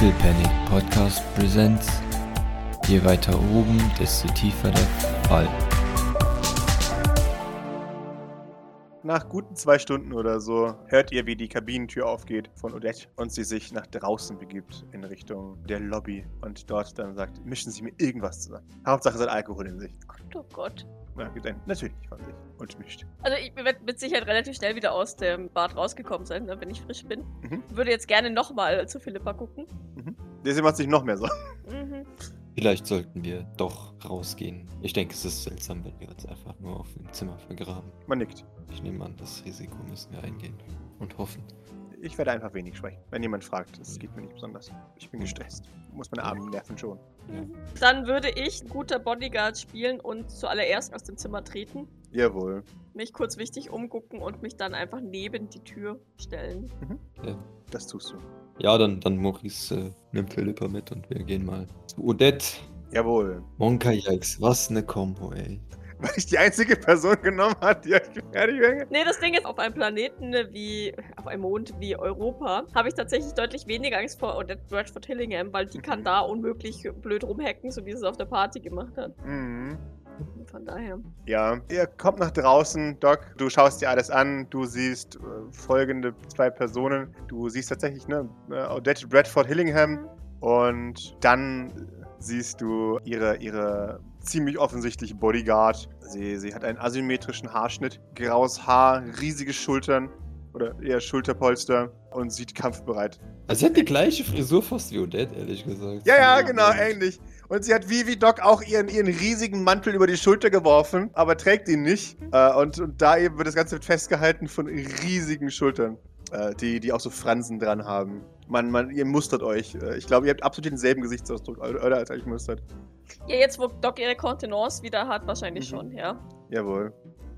Little Panic Podcast Presents. Je weiter oben, desto tiefer der Fall. Nach guten zwei Stunden oder so hört ihr, wie die Kabinentür aufgeht von Odette und sie sich nach draußen begibt in Richtung der Lobby und dort dann sagt, mischen Sie mir irgendwas zusammen. Hauptsache es hat Alkohol in sich. Gott, oh Gott. Ja, gibt ein natürlich von sich und mischt. Also ich werde mit Sicherheit relativ schnell wieder aus dem Bad rausgekommen sein, ne, wenn ich frisch bin. Mhm. Würde jetzt gerne nochmal zu Philippa gucken. Der macht sich noch mehr so. Mhm. Vielleicht sollten wir doch rausgehen. Ich denke, es ist seltsam, wenn wir uns einfach nur auf dem Zimmer vergraben. Man nickt. Ich nehme an, das Risiko müssen wir eingehen und hoffen. Ich werde einfach wenig sprechen. Wenn jemand fragt, es geht mir nicht besonders. Ich bin gestresst. Muss meine armen Nerven schon. Mhm. Dann würde ich guter Bodyguard spielen und zuallererst aus dem Zimmer treten, Jawohl. mich kurz wichtig umgucken und mich dann einfach neben die Tür stellen. Das tust du. Ja, dann, dann Maurice äh, nimmt Philippa mit und wir gehen mal zu Odette. Jawohl. Monka Yikes, was ne Kombo, ey. Weil ich die einzige Person genommen hat, die euch fertig wäre. Nee, das Ding ist, auf einem Planeten wie, auf einem Mond wie Europa, habe ich tatsächlich deutlich weniger Angst vor Odette Bradford Hillingham, weil die kann da unmöglich blöd rumhacken, so wie sie es auf der Party gemacht hat. Mhm. Von daher. Ja, ihr kommt nach draußen, Doc. Du schaust dir alles an. Du siehst äh, folgende zwei Personen. Du siehst tatsächlich, ne, äh, Odette Bradford Hillingham. Und dann siehst du ihre, ihre ziemlich offensichtliche Bodyguard. Sie, sie hat einen asymmetrischen Haarschnitt, graues Haar, riesige Schultern oder eher Schulterpolster und sieht kampfbereit. Also sie hat die gleiche Frisur fast wie Odette, ehrlich gesagt. Ja, ja, genau, ähnlich. Und sie hat wie wie Doc auch ihren, ihren riesigen Mantel über die Schulter geworfen, aber trägt ihn nicht. Äh, und, und da eben wird das Ganze festgehalten von riesigen Schultern, äh, die, die auch so Fransen dran haben. Man, man, ihr mustert euch. Äh, Ich glaube, ihr habt absolut denselben Gesichtsausdruck, oder als ihr euch mustert. Ja, jetzt wo Doc ihre Kontenance wieder hat, wahrscheinlich Mhm. schon, ja. Jawohl.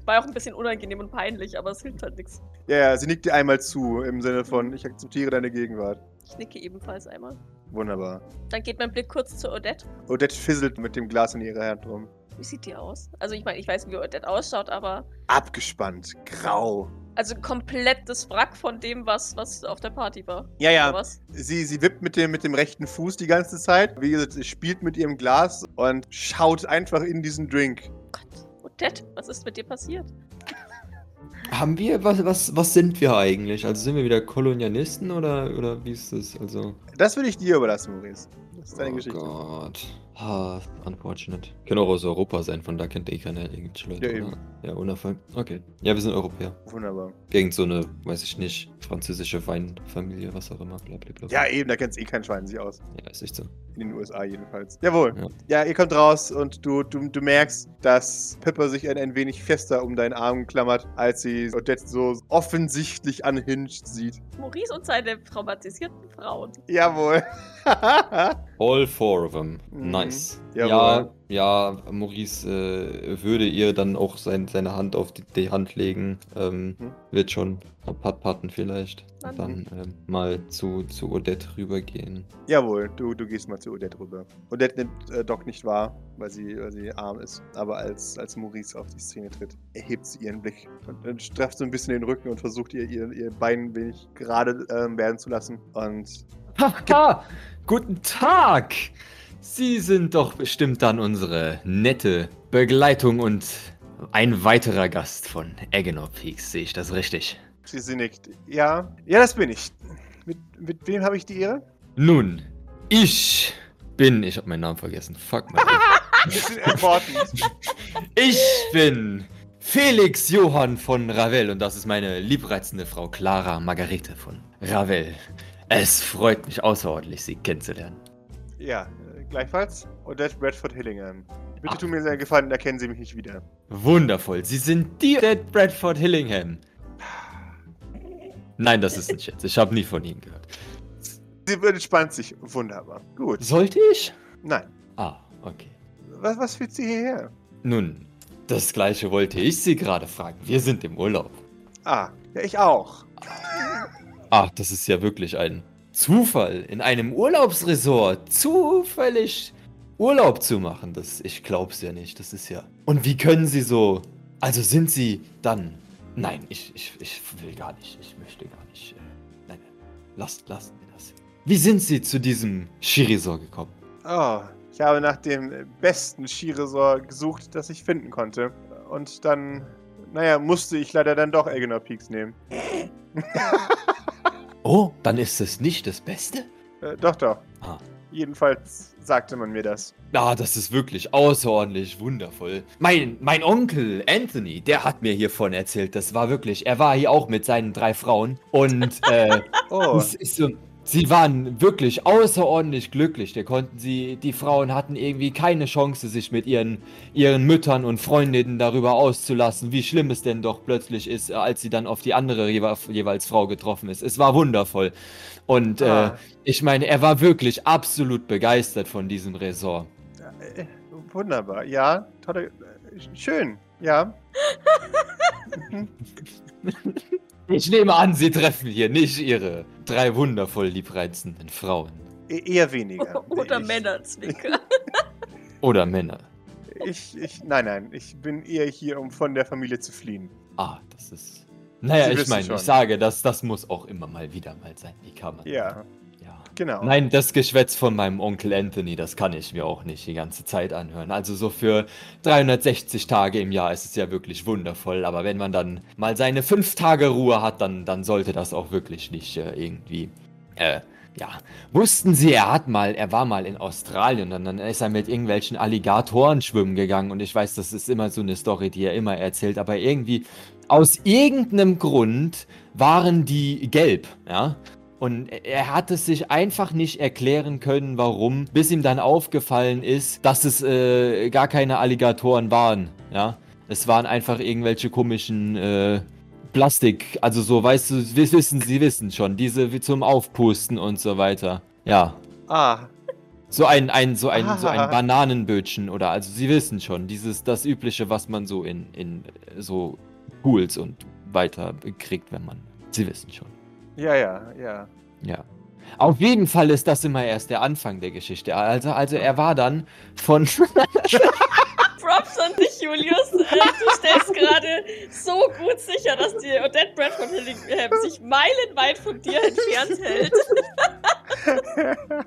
War auch ein bisschen unangenehm und peinlich, aber es hilft halt nichts. Ja, ja, sie nickt dir einmal zu, im Sinne von, ich akzeptiere deine Gegenwart. Ich nicke ebenfalls einmal. Wunderbar. Dann geht mein Blick kurz zu Odette. Odette fisselt mit dem Glas in ihrer Hand rum. Wie sieht die aus? Also ich meine, ich weiß, wie Odette ausschaut, aber Abgespannt, grau. also komplett das Wrack von dem, was, was auf der Party war. Ja, ja. Sie, sie wippt mit dem, mit dem rechten Fuß die ganze Zeit. Wie gesagt, sie spielt mit ihrem Glas und schaut einfach in diesen Drink. Gott, Odette, was ist mit dir passiert? Haben wir, was, was, was sind wir eigentlich? Also sind wir wieder Kolonialisten oder, oder wie ist das? Also. Das will ich dir überlassen, Maurice. Das ist deine oh Geschichte. Gott. Ah, unfortunate. Können auch aus Europa sein, von da kennt eh keiner irgendwelche Leute. Ja, eben. oder? Ja, Unfall. Okay. Ja, wir sind Europäer. Wunderbar. Irgend so eine, weiß ich nicht, französische Weinfamilie, was auch immer. Blablabla. Ja, eben, da kennt eh kein Schwein sich aus. Ja, ist nicht so. In den USA jedenfalls. Jawohl. Ja. Ja, ihr kommt raus und du, du, du merkst, dass Pippa sich ein, ein wenig fester um deinen Arm klammert, als sie Odette so offensichtlich unhinged sieht. Maurice und seine traumatisierten Frauen. Jawohl. All four of them. Mhm. Nice. Jawohl. Ja, ja, Maurice äh, würde ihr dann auch sein, seine Hand auf die, die Hand legen. Ähm, Mhm. Wird schon Pat patten vielleicht. Dann- Und dann ähm, mal zu, zu Odette rübergehen. Jawohl, du, du gehst mal zu Odette rüber. Odette nimmt äh, Doc nicht wahr, weil sie, weil sie arm ist. Aber als, als Maurice auf die Szene tritt, erhebt sie ihren Blick und, und strafft so ein bisschen den Rücken und versucht ihr, ihr, ihr Bein ein wenig gerade ähm, werden zu lassen. Und Haha! Guten Tag! Sie sind doch bestimmt dann unsere nette Begleitung und ein weiterer Gast von Agenor Peaks. Sehe ich das richtig? sie, nickt. Ja, ja, das bin ich. Mit, mit wem habe ich die Ehre? Nun, ich bin. Ich habe meinen Namen vergessen. Fuck mal. Ich bin Felix Johann von Ravel und das ist meine liebreizende Frau Clara Margarete von Ravel. Es freut mich außerordentlich, Sie kennenzulernen. ja, äh, gleichfalls. Odette Bradford Hillingham. Bitte tun mir sehr gefallen und erkennen Sie mich nicht wieder. Wundervoll, Sie sind die Dead Bradford Hillingham. Nein, das ist ein Scherz. Ich habe nie von Ihnen gehört. Sie entspannt sich. Wunderbar. Gut. Sollte ich? Nein. Ah, okay. Was, was führt Sie hierher? Nun, das gleiche wollte ich Sie gerade fragen. Wir sind im Urlaub. Ah, ja, ich auch. Ach, das ist ja wirklich ein Zufall, in einem Urlaubsresort zufällig Urlaub zu machen. Das, ich glaub's ja nicht. Das ist ja. Und wie können Sie so. Also sind Sie dann. Nein, ich, ich, ich will gar nicht. Ich möchte gar nicht. äh, Nein, nein. Lasst, lasst mir das. Wie sind Sie zu diesem Skiresort gekommen? Oh, ich habe nach dem besten Skiresort gesucht, das ich finden konnte. Und dann, naja, musste ich leider dann doch Elginor Peaks nehmen. Oh, dann ist es nicht das Beste? Äh, doch, doch. Ah. Jedenfalls sagte man mir das. Ah, das ist wirklich außerordentlich wundervoll. Mein, mein Onkel Anthony, der hat mir hiervon erzählt. Das war wirklich, er war hier auch mit seinen drei Frauen. Und äh, Oh, es ist so, sie waren wirklich außerordentlich glücklich. Der konnten sie, die Frauen hatten irgendwie keine Chance, sich mit ihren, ihren Müttern und Freundinnen darüber auszulassen, wie schlimm es denn doch plötzlich ist, äh, als sie dann auf die andere jewe jeweils Frau getroffen ist. Es war wundervoll. Und äh, Ah. ich meine, er war wirklich absolut begeistert von diesem Resort. äh, wunderbar. Ja, tolle. Äh, schön. Ja. Ich nehme an, Sie treffen hier nicht Ihre drei wundervoll liebreizenden Frauen. E eher weniger. Oder ich, Männer, Zwicker. Oder Männer. Ich, ich, nein, nein. Ich bin eher hier, um von der Familie zu fliehen. Ah, das ist. Naja, Sie ich meine, ich sage, das, das muss auch immer mal wieder mal sein. Wie kann man? Ja, ja. Genau. Nein, das Geschwätz von meinem Onkel Anthony, das kann ich mir auch nicht die ganze Zeit anhören. Also so für 360 Tage im Jahr ist es ja wirklich wundervoll. Aber wenn man dann mal seine fünf Tage Ruhe hat, dann, dann sollte das auch wirklich nicht äh, irgendwie. Äh, ja. Wussten Sie, er hat mal, er war mal in Australien und dann ist er mit irgendwelchen Alligatoren schwimmen gegangen. Und ich weiß, das ist immer so eine Story, die er immer erzählt. Aber irgendwie, aus irgendeinem Grund waren die gelb, ja. Und er hat es sich einfach nicht erklären können, warum, bis ihm dann aufgefallen ist, dass es äh, gar keine Alligatoren waren. Ja, es waren einfach irgendwelche komischen äh, Plastik, also so, weißt du, wir wissen, Sie wissen schon, diese wie zum Aufpusten und so weiter. Ja, Ah, so ein, ein, so ein, so ein Ah. Bananenbötchen oder, also Sie wissen schon, dieses, das übliche, was man so in, in so Pools und weiter kriegt, wenn man, Sie wissen schon. Ja, ja, ja. Ja. Auf jeden Fall ist das immer erst der Anfang der Geschichte. Also, also er war dann von. Props an dich, Julius. Äh, du stellst gerade so gut sicher, dass die Odette Bradford Hillingham sich meilenweit von dir entfernt hält.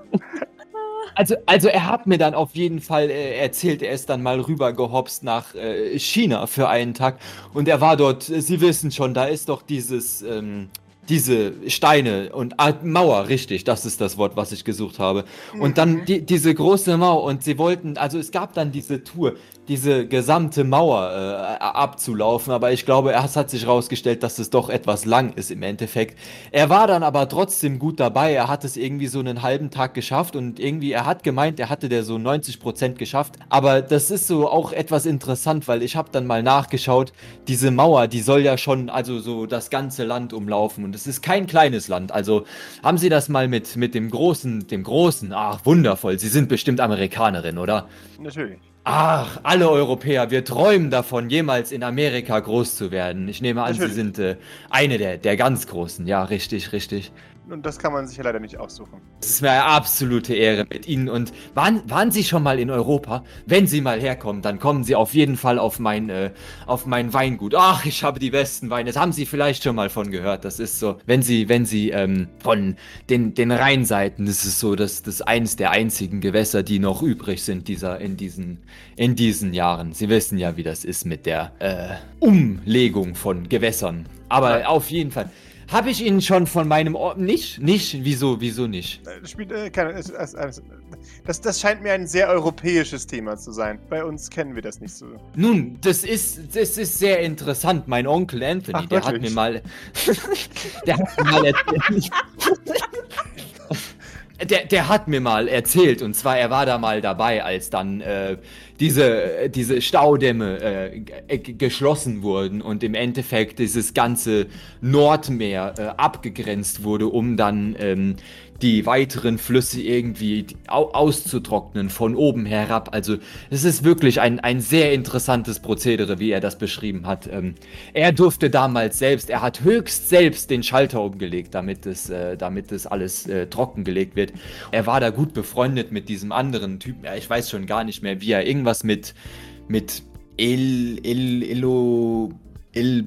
Also, also er hat mir dann auf jeden Fall äh, erzählt, er ist dann mal rüber gehopst nach äh, China für einen Tag. Und er war dort, äh, Sie wissen schon, da ist doch dieses. Ähm, diese Steine und ah, Mauer, richtig, das ist das Wort, was ich gesucht habe. Und dann die, diese große Mauer und sie wollten, also es gab dann diese Tour, diese gesamte Mauer äh, abzulaufen, aber ich glaube, es hat sich herausgestellt, dass es doch etwas lang ist im Endeffekt. Er war dann aber trotzdem gut dabei, er hat es irgendwie so einen halben Tag geschafft und irgendwie, er hat gemeint, er hatte der so 90% geschafft, aber das ist so auch etwas interessant, weil ich habe dann mal nachgeschaut, diese Mauer, die soll ja schon, also so das ganze Land umlaufen und es ist kein kleines Land, also haben Sie das mal mit, mit dem Großen, dem Großen, ach wundervoll, Sie sind bestimmt Amerikanerin, oder? Natürlich. Ach, alle Europäer, wir träumen davon, jemals in Amerika groß zu werden. Ich nehme an, Natürlich. Sie sind äh, eine der, der ganz Großen. Ja, richtig, richtig. Und das kann man sich ja leider nicht aussuchen. Es ist mir eine absolute Ehre mit Ihnen. Und waren, waren Sie schon mal in Europa? Wenn Sie mal herkommen, dann kommen Sie auf jeden Fall auf mein, äh, auf mein Weingut. Ach, ich habe die besten Weine. Das haben Sie vielleicht schon mal von gehört. Das ist so, wenn Sie, wenn Sie ähm, von den, den Rheinseiten, das ist so, das, das eins der einzigen Gewässer, die noch übrig sind dieser, in, diesen, in diesen Jahren. Sie wissen ja, wie das ist mit der äh, Umlegung von Gewässern. Aber Ja. auf jeden Fall. Habe ich Ihnen schon von meinem Ort. Nicht? Nicht? Wieso? Wieso nicht? Äh, Das spielt äh, keine. Es, es, es, das, das scheint mir ein sehr europäisches Thema zu sein. Bei uns kennen wir das nicht so. Nun, das ist, das ist sehr interessant. Mein Onkel Anthony, Ach, der hat mir mal. der hat mir mal erzählt. Der, der hat mir mal erzählt, und zwar, er war da mal dabei, als dann äh, diese, diese Staudämme äh, geschlossen wurden und im Endeffekt dieses ganze Nordmeer äh, abgegrenzt wurde, um dann ähm, die weiteren Flüsse irgendwie au auszutrocknen von oben herab. Also es ist wirklich ein, ein sehr interessantes Prozedere, wie er das beschrieben hat. Ähm, er durfte damals selbst, er hat höchst selbst den Schalter umgelegt, damit es, äh, damit es alles äh, trockengelegt wird. Er war da gut befreundet mit diesem anderen Typen. Ja, ich weiß schon gar nicht mehr, wie er irgendwas mit mit El El Elo El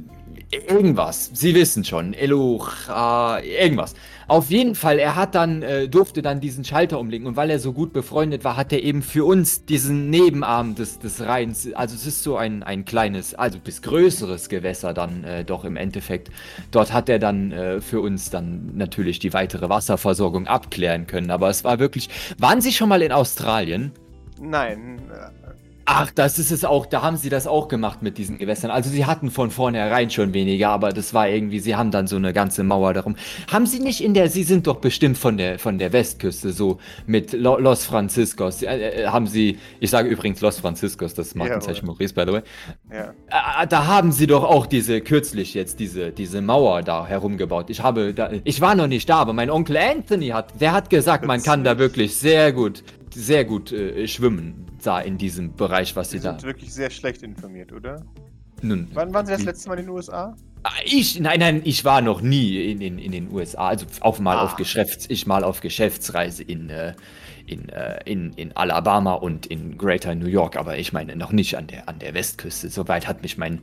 Irgendwas. Sie wissen schon. Elucha, irgendwas. Auf jeden Fall, er hat dann, äh, durfte dann diesen Schalter umlegen und weil er so gut befreundet war, hat er eben für uns diesen Nebenarm des, des Rheins, also es ist so ein, ein kleines, also bis größeres Gewässer dann äh, doch im Endeffekt. Dort hat er dann äh, für uns dann natürlich die weitere Wasserversorgung abklären können, aber es war wirklich, waren Sie schon mal in Australien? Nein, äh, Ach, das ist es auch. Da haben sie das auch gemacht mit diesen Gewässern. Also sie hatten von vornherein schon weniger, aber das war irgendwie, sie haben dann so eine ganze Mauer darum. Haben sie nicht in der, sie sind doch bestimmt von der, von der Westküste, so mit Lo Los Franciscos. Äh, äh, haben sie, ich sage übrigens Los Franciscos, das Markenzeichen ja, Maurice, by the way. Ja. Äh, da haben sie doch auch diese, kürzlich jetzt, diese, diese Mauer da herumgebaut. Ich habe, da, ich war noch nicht da, aber mein Onkel Anthony hat, der hat gesagt, man kann da wirklich sehr gut sehr gut äh, schwimmen da in diesem Bereich, was sie, sie da. sind wirklich sehr schlecht informiert, oder? Nun. Wann waren Sie das letzte Mal in den USA? Ah, ich, nein, nein, ich war noch nie in, in, in den USA. Also auch mal ah. auf Geschäfts, ich mal auf Geschäftsreise in, äh, in, äh, in, in Alabama und in Greater New York, aber ich meine noch nicht an der, an der Westküste. Soweit hat mich mein,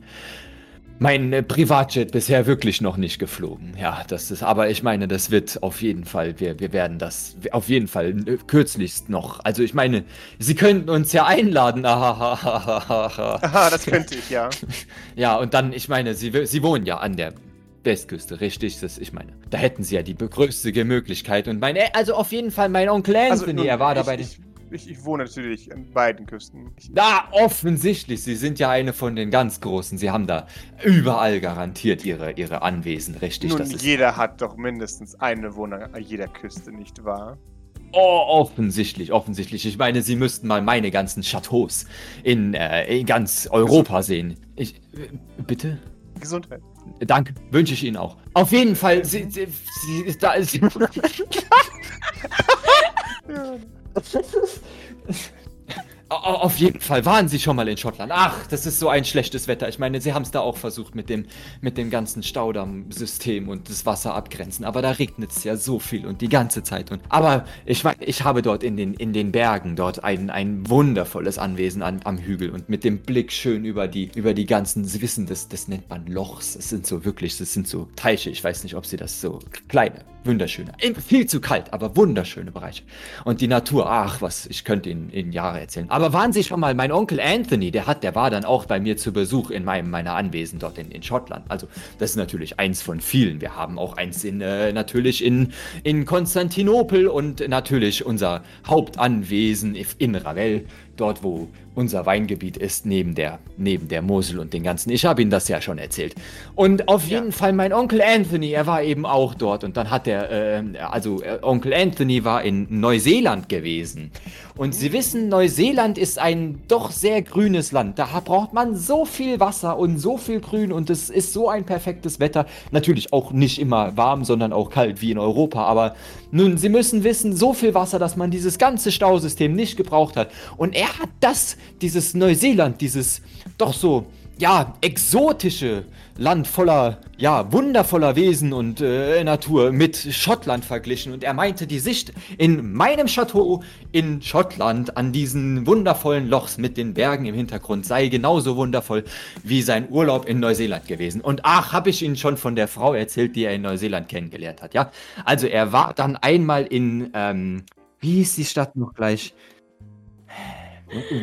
mein äh, Privatjet bisher wirklich noch nicht geflogen. Ja, das ist, aber ich meine, das wird auf jeden Fall, wir, wir werden das auf jeden Fall äh, kürzlichst noch. Also ich meine, Sie könnten uns ja einladen. Aha, das könnte ich, ja. Ja, und dann, ich meine, Sie, Sie wohnen ja an der Westküste, richtig? Das, ich meine, da hätten Sie ja die größte Möglichkeit. Und mein, also auf jeden Fall mein Onkel also, Anthony, also, er war dabei. Ich, ich, ich, wohne natürlich an beiden Küsten. Da, offensichtlich. Sie sind ja eine von den ganz Großen. Sie haben da überall garantiert ihre, ihre Anwesen, richtig? Nun, jeder hat doch mindestens eine Wohnung an jeder Küste, nicht wahr? Oh, offensichtlich, offensichtlich. Ich meine, Sie müssten mal meine ganzen Chateaus in, äh, in ganz Europa sehen. Ich, äh, bitte? Gesundheit. Danke, wünsche ich Ihnen auch. Auf jeden Fall, Sie, Sie, Sie ist da. Sie, ja. Auf jeden Fall waren sie schon mal in Schottland. Ach, das ist so ein schlechtes Wetter. Ich meine, sie haben es da auch versucht mit dem, mit dem ganzen Staudammsystem und das Wasser abgrenzen. Aber da regnet es ja so viel und die ganze Zeit. Und, aber ich, ich habe dort in den, in den Bergen dort ein, ein wundervolles Anwesen an, am Hügel und mit dem Blick schön über die, über die ganzen, Sie wissen, das, das nennt man Lochs. Es sind so wirklich, das sind so Teiche. Ich weiß nicht, ob sie das so kleine wunderschöne. Viel zu kalt, aber wunderschöne Bereiche. Und die Natur, ach was, ich könnte Ihnen in Jahre erzählen. Aber waren Sie schon mal, mein Onkel Anthony, der hat, der war dann auch bei mir zu Besuch in meinem, meiner Anwesen dort in, in Schottland. Also das ist natürlich eins von vielen. Wir haben auch eins in, äh, natürlich in, in Konstantinopel und natürlich unser Hauptanwesen in Ravel dort wo unser Weingebiet ist, neben der, neben der Mosel und den ganzen. Ich habe Ihnen das ja schon erzählt. Und auf jeden ja. Fall mein Onkel Anthony, er war eben auch dort und dann hat er, äh, also äh, Onkel Anthony war in Neuseeland gewesen. Und Sie wissen, Neuseeland ist ein doch sehr grünes Land. Da braucht man so viel Wasser und so viel Grün und es ist so ein perfektes Wetter. Natürlich auch nicht immer warm, sondern auch kalt wie in Europa. Aber nun, Sie müssen wissen, so viel Wasser, dass man dieses ganze Stausystem nicht gebraucht hat. Und er hat das, dieses Neuseeland, dieses doch so, ja, exotische Land voller, ja, wundervoller Wesen und äh, Natur mit Schottland verglichen. Und er meinte, die Sicht in meinem Chateau in Schottland an diesen wundervollen Lochs mit den Bergen im Hintergrund sei genauso wundervoll wie sein Urlaub in Neuseeland gewesen. Und ach, habe ich Ihnen schon von der Frau erzählt, die er in Neuseeland kennengelernt hat, ja? Also er war dann einmal in, ähm, wie hieß die Stadt noch gleich?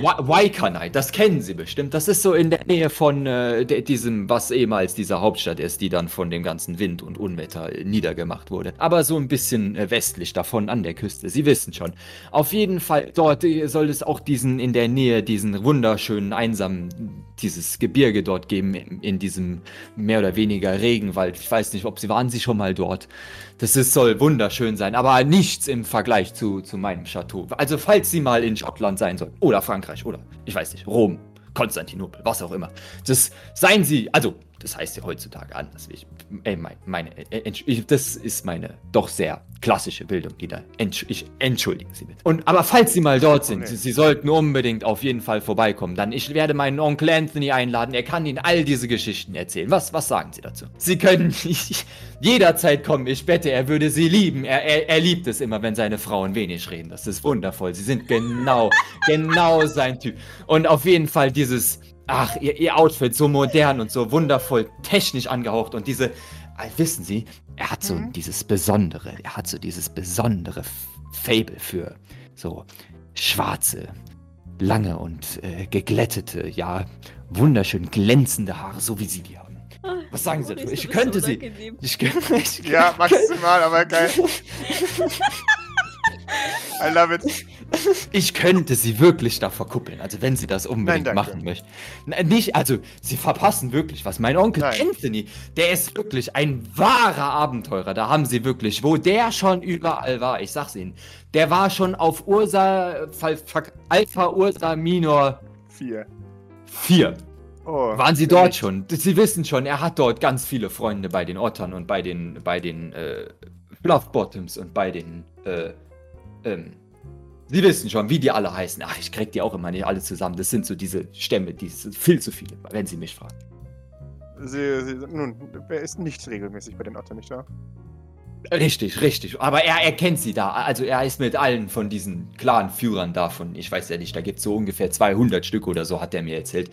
Waikanai, das kennen Sie bestimmt. Das ist so in der Nähe von äh, diesem, was ehemals diese Hauptstadt ist, die dann von dem ganzen Wind und Unwetter niedergemacht wurde. Aber so ein bisschen äh, westlich davon an der Küste. Sie wissen schon. Auf jeden Fall, dort äh, soll es auch diesen in der Nähe, diesen wunderschönen, einsamen, dieses Gebirge dort geben, in, in diesem mehr oder weniger Regenwald. Ich weiß nicht, ob Sie waren Sie schon mal dort. Das ist, soll wunderschön sein, aber nichts im Vergleich zu, zu meinem Chateau. Also, falls Sie mal in Schottland sein sollen, oder Frankreich, oder ich weiß nicht, Rom, Konstantinopel, was auch immer. Das seien Sie, also das heißt ja heutzutage anders. Ich, äh, meine, meine äh, ich, das ist meine doch sehr klassische Bildung, die da. Entsch ich, entschuldigen Sie bitte. Und, aber falls Sie mal dort sind. Sie, Sie, sollten unbedingt auf jeden Fall vorbeikommen. Dann ich werde meinen Onkel Anthony einladen. Er kann Ihnen all diese Geschichten erzählen. Was, was sagen Sie dazu? Sie können jederzeit kommen. Ich wette, er würde Sie lieben. Er, er, er liebt es immer, wenn seine Frauen wenig reden. Das ist wundervoll. Sie sind genau, genau sein Typ. Und auf jeden Fall dieses ach, ihr, ihr Outfit so modern und so wundervoll technisch angehaucht und diese, äh, wissen Sie, er hat so Mhm. dieses besondere, er hat so dieses besondere Fable für so schwarze, lange und äh, geglättete, ja, wunderschön glänzende Haare, so wie Sie die haben. Was sagen Sie dazu? Ich könnte so sie. Ich, ich, Ja, maximal, aber geil. I love it. Ich könnte sie wirklich da verkuppeln, also wenn sie das unbedingt Nein, machen möchten. Nein, nicht, also sie verpassen wirklich was. Mein Onkel Nein. Anthony, der ist wirklich ein wahrer Abenteurer. Da haben sie wirklich, wo der schon überall war, ich sag's Ihnen, der war schon auf Ursa, Alpha Ursa Minor Vier. 4. Oh. Waren Sie dort schon? Sie wissen schon, er hat dort ganz viele Freunde bei den Ottern und bei den, bei den äh, Bluffbottoms und bei den, äh, ähm, Sie wissen schon, wie die alle heißen. Ach, ich krieg die auch immer nicht alle zusammen. Das sind so diese Stämme, die sind viel zu viele, wenn Sie mich fragen. Sie, sie, nun, wer ist nicht regelmäßig bei den Ottern, nicht wahr? Richtig, richtig. Aber er, er kennt sie da. Also er ist mit allen von diesen klaren Führern davon. Ich weiß ja nicht, da gibt es so ungefähr 200 Stück oder so, hat er mir erzählt.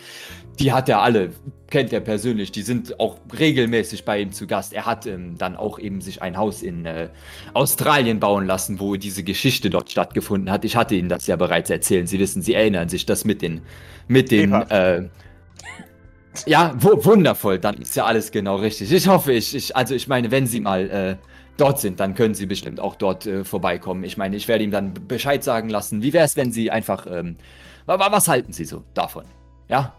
Die hat er alle, kennt er persönlich. Die sind auch regelmäßig bei ihm zu Gast. Er hat ähm, dann auch eben sich ein Haus in äh, Australien bauen lassen, wo diese Geschichte dort stattgefunden hat. Ich hatte Ihnen das ja bereits erzählt. Sie wissen, Sie erinnern sich, das mit den, mit den, äh, ja, wu wundervoll, dann ist ja alles genau richtig. Ich hoffe, ich, ich also ich meine, wenn Sie mal äh, dort sind, dann können Sie bestimmt auch dort äh, vorbeikommen. Ich meine, ich werde ihm dann Bescheid sagen lassen. Wie wäre es, wenn Sie einfach, ähm, wa- wa- was halten Sie so davon? Ja?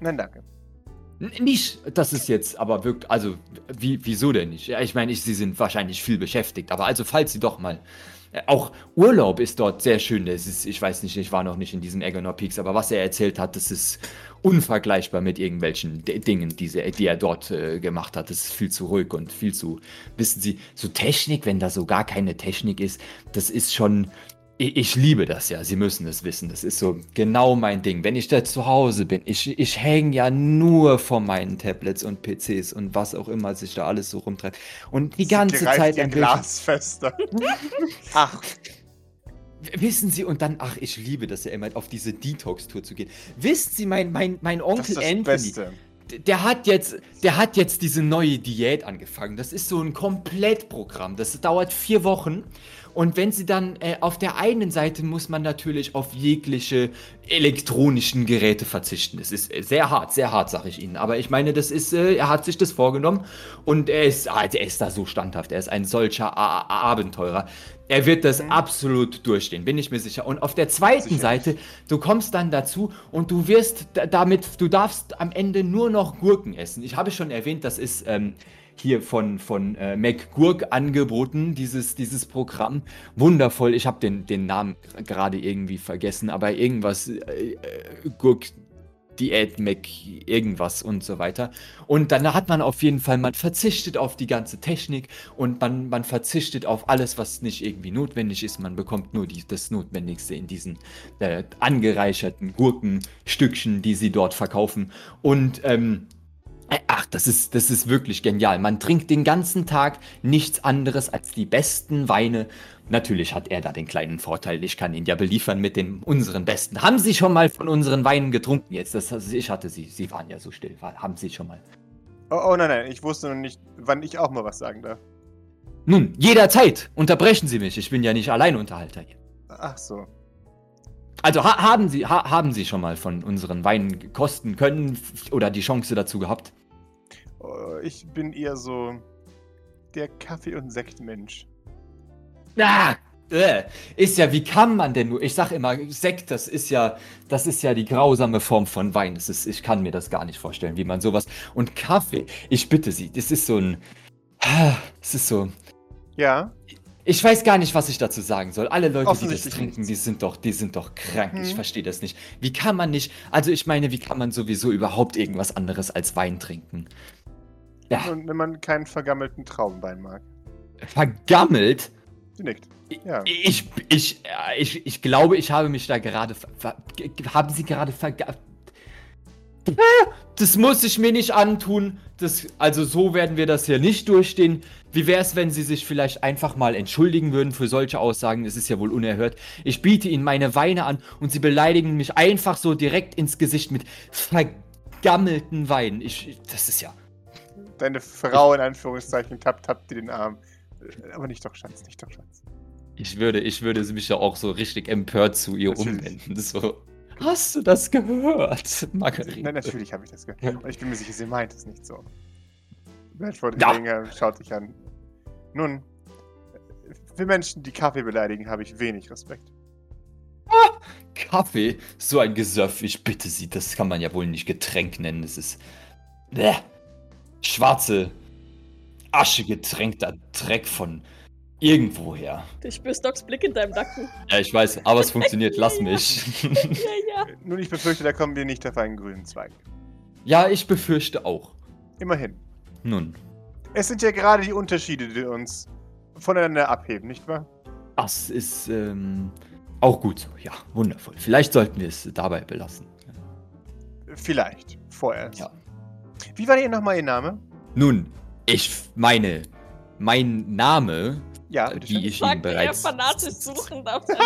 Nein, danke. N nicht, das ist jetzt aber wirklich, also, wie, wieso denn nicht? Ja, ich meine, ich, Sie sind wahrscheinlich viel beschäftigt, aber also, falls Sie doch mal, äh, auch Urlaub ist dort sehr schön. Das ist, ich weiß nicht, ich war noch nicht in diesem Eggenor Peaks, aber was er erzählt hat, das ist unvergleichbar mit irgendwelchen D Dingen, die, sie, die er dort äh, gemacht hat. Das ist viel zu ruhig und viel zu, wissen Sie, so Technik, wenn da so gar keine Technik ist, das ist schon, ich, liebe das ja, Sie müssen es wissen. Das ist so genau mein Ding. Wenn ich da zu Hause bin, ich, ich hänge ja nur vor meinen Tablets und PCs und was auch immer sich da alles so rumtreibt. Und die ganze Sie greift Zeit ihr. Glas fester. Ach, Wissen Sie, und dann, ach, ich liebe das ja immer, auf diese Detox-Tour zu gehen. Wissen Sie, mein, mein, mein Onkel das Anthony, Beste. der hat jetzt, der hat jetzt diese neue Diät angefangen. Das ist so ein Komplettprogramm. Das dauert vier Wochen. Und wenn sie dann äh, auf der einen Seite muss man natürlich auf jegliche elektronischen Geräte verzichten. Es ist äh, sehr hart, sehr hart, sage ich Ihnen. Aber ich meine, das ist, äh, er hat sich das vorgenommen und er ist, ah, er ist da so standhaft. Er ist ein solcher A A Abenteurer. Er wird das absolut durchstehen, bin ich mir sicher. Und auf der zweiten Sicher. Seite, du kommst dann dazu und du wirst da- damit, du darfst am Ende nur noch Gurken essen. Ich habe schon erwähnt, das ist ähm, hier von, von äh, McGurk angeboten, dieses, dieses Programm. Wundervoll, ich habe den, den Namen gerade irgendwie vergessen, aber irgendwas, äh, äh, Gurk. Diät, Mac, irgendwas und so weiter. Und dann hat man auf jeden Fall, man verzichtet auf die ganze Technik und man, man verzichtet auf alles, was nicht irgendwie notwendig ist. Man bekommt nur die, das Notwendigste in diesen äh, angereicherten Gurkenstückchen, die sie dort verkaufen. Und ähm, äh, Ach, das ist, das ist wirklich genial. Man trinkt den ganzen Tag nichts anderes als die besten Weine. Natürlich hat er da den kleinen Vorteil, ich kann ihn ja beliefern mit den unseren besten. Haben Sie schon mal von unseren Weinen getrunken jetzt? Das, also ich hatte sie, Sie waren ja so still. Haben Sie schon mal? Oh, oh nein, nein, ich wusste noch nicht, wann ich auch mal was sagen darf. Nun, jederzeit unterbrechen Sie mich. Ich bin ja nicht Alleinunterhalter hier. Ach so. Also ha haben, Sie, ha haben Sie schon mal von unseren Weinen kosten können oder die Chance dazu gehabt? Oh, Ich bin eher so der Kaffee- und Sektmensch. Ah, äh, ist ja, wie kann man denn nur? Ich sag immer, Sekt, das ist ja, das ist ja die grausame Form von Wein. Das ist, ich kann mir das gar nicht vorstellen, wie man sowas. Und Kaffee, ich bitte Sie, das ist so ein, ah, es ist so. Ja, Ich weiß gar nicht, was ich dazu sagen soll. Alle Leute, die das trinken, die sind doch, die sind doch krank. Ich Mhm. verstehe das nicht. Wie kann man nicht? Also ich meine, wie kann man sowieso überhaupt irgendwas anderes als Wein trinken? Ja, und wenn man keinen vergammelten Traubenwein mag. vergammelt. Sie nickt. Ja. Ich, ich, äh, ich, ich glaube, ich habe mich da gerade. Haben Sie gerade verga. Das muss ich mir nicht antun. Das, also so werden wir das hier nicht durchstehen. Wie wäre es, wenn Sie sich vielleicht einfach mal entschuldigen würden für solche Aussagen? Es ist ja wohl unerhört. Ich biete Ihnen meine Weine an und Sie beleidigen mich einfach so direkt ins Gesicht mit vergammelten Weinen. Ich, das ist ja. Deine Frau in Anführungszeichen tappt, tappt dir den Arm. Aber nicht doch, Schatz, nicht doch, Schatz. Ich würde, ich würde mich ja auch so richtig empört zu ihr Natürlich. umwenden. So. Hast du das gehört, Margarete? Nein, natürlich habe ich das gehört. Und ich bin mir sicher, sie meint es nicht so. Bradford Ja. Hillinger schaut dich an. Nun, für Menschen, die Kaffee beleidigen, habe ich wenig Respekt. Kaffee? So ein Gesöff, ich bitte Sie, das kann man ja wohl nicht Getränk nennen. Das ist. Bäh. Schwarze, aschegetränkter Dreck von irgendwoher. Du spürst Docs Blick in deinem Nacken. Ja, ich weiß, aber es funktioniert, lass mich. Ja, ja. Nun, ich befürchte, da kommen wir nicht auf einen grünen Zweig. ja, ich befürchte auch. Immerhin. Nun, Es sind ja gerade die Unterschiede, die uns voneinander abheben, nicht wahr? das ist ähm, auch gut so. Ja, wundervoll. Vielleicht sollten wir es dabei belassen. Vielleicht. Vorerst. Ja. Wie war denn nochmal Ihr Name? Nun, ich meine, mein Name, Ja, äh, wie schön. ich ihn er bereits. fanatisch seine Notizen.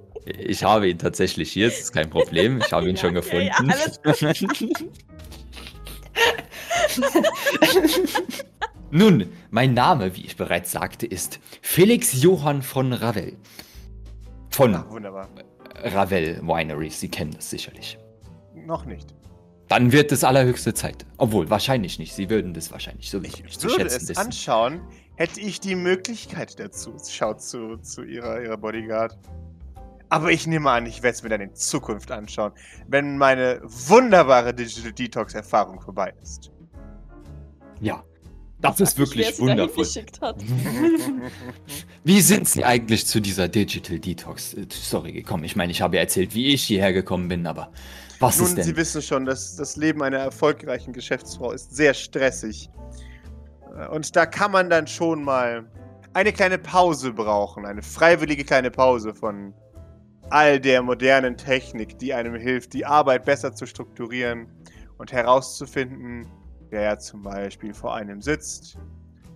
Ich habe ihn tatsächlich hier, das ist kein Problem. Ich habe ihn Ja, schon gefunden. ja, alles Nun, mein Name, wie ich bereits sagte, ist Felix Johann von Ravel. Von Ach, wunderbar. Ravel Winery, Sie kennen das sicherlich. Noch nicht. Dann wird es allerhöchste Zeit. Obwohl, wahrscheinlich nicht. Sie würden das wahrscheinlich sowieso Ich nicht zu würde schätzen es wissen. anschauen, hätte ich die Möglichkeit dazu. Schaut zu, zu ihrer, ihrer Bodyguard. Aber ich nehme an, ich werde es mir dann in Zukunft anschauen, wenn meine wunderbare Digital Detox-Erfahrung vorbei ist. Ja, das ist wirklich dahin wundervoll. geschickt hat. Wie sind Sie eigentlich zu dieser Digital Detox äh, Story gekommen? Ich meine, ich habe ja erzählt, wie ich hierher gekommen bin, aber was Nun, ist denn? Sie wissen schon, dass das Leben einer erfolgreichen Geschäftsfrau ist sehr stressig. Äh, Und da kann man dann schon mal eine kleine Pause brauchen, eine freiwillige kleine Pause von all der modernen Technik, die einem hilft, die Arbeit besser zu strukturieren und herauszufinden, wer zum Beispiel vor einem sitzt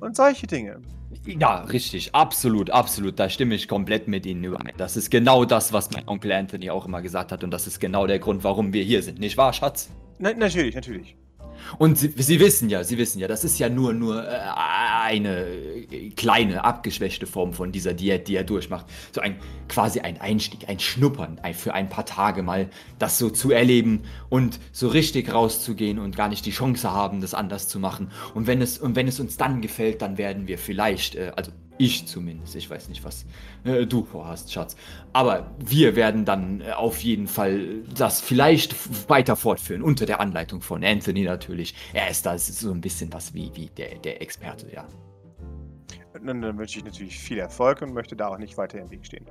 und solche Dinge. Ja, richtig, absolut, absolut. Da stimme ich komplett mit Ihnen überein. Das ist genau das, was mein Onkel Anthony auch immer gesagt hat und das ist genau der Grund, warum wir hier sind, nicht wahr, Schatz? Na, natürlich, natürlich. Und Sie, Sie wissen ja, Sie wissen ja, das ist ja nur, nur äh, eine kleine, abgeschwächte Form von dieser Diät, die er durchmacht. So ein, quasi ein Einstieg, ein Schnuppern, ein, für ein paar Tage mal das so zu erleben und so richtig rauszugehen und gar nicht die Chance haben, das anders zu machen. Und wenn es, und wenn es uns dann gefällt, dann werden wir vielleicht, äh, also ich zumindest, ich weiß nicht, was äh, du vorhast, Schatz. Aber wir werden dann äh, auf jeden Fall das vielleicht weiter fortführen, unter der Anleitung von Anthony natürlich. Er ist da so ein bisschen was wie, wie der, der Experte, ja. Dann, dann wünsche ich natürlich viel Erfolg und möchte da auch nicht weiter im Weg stehen.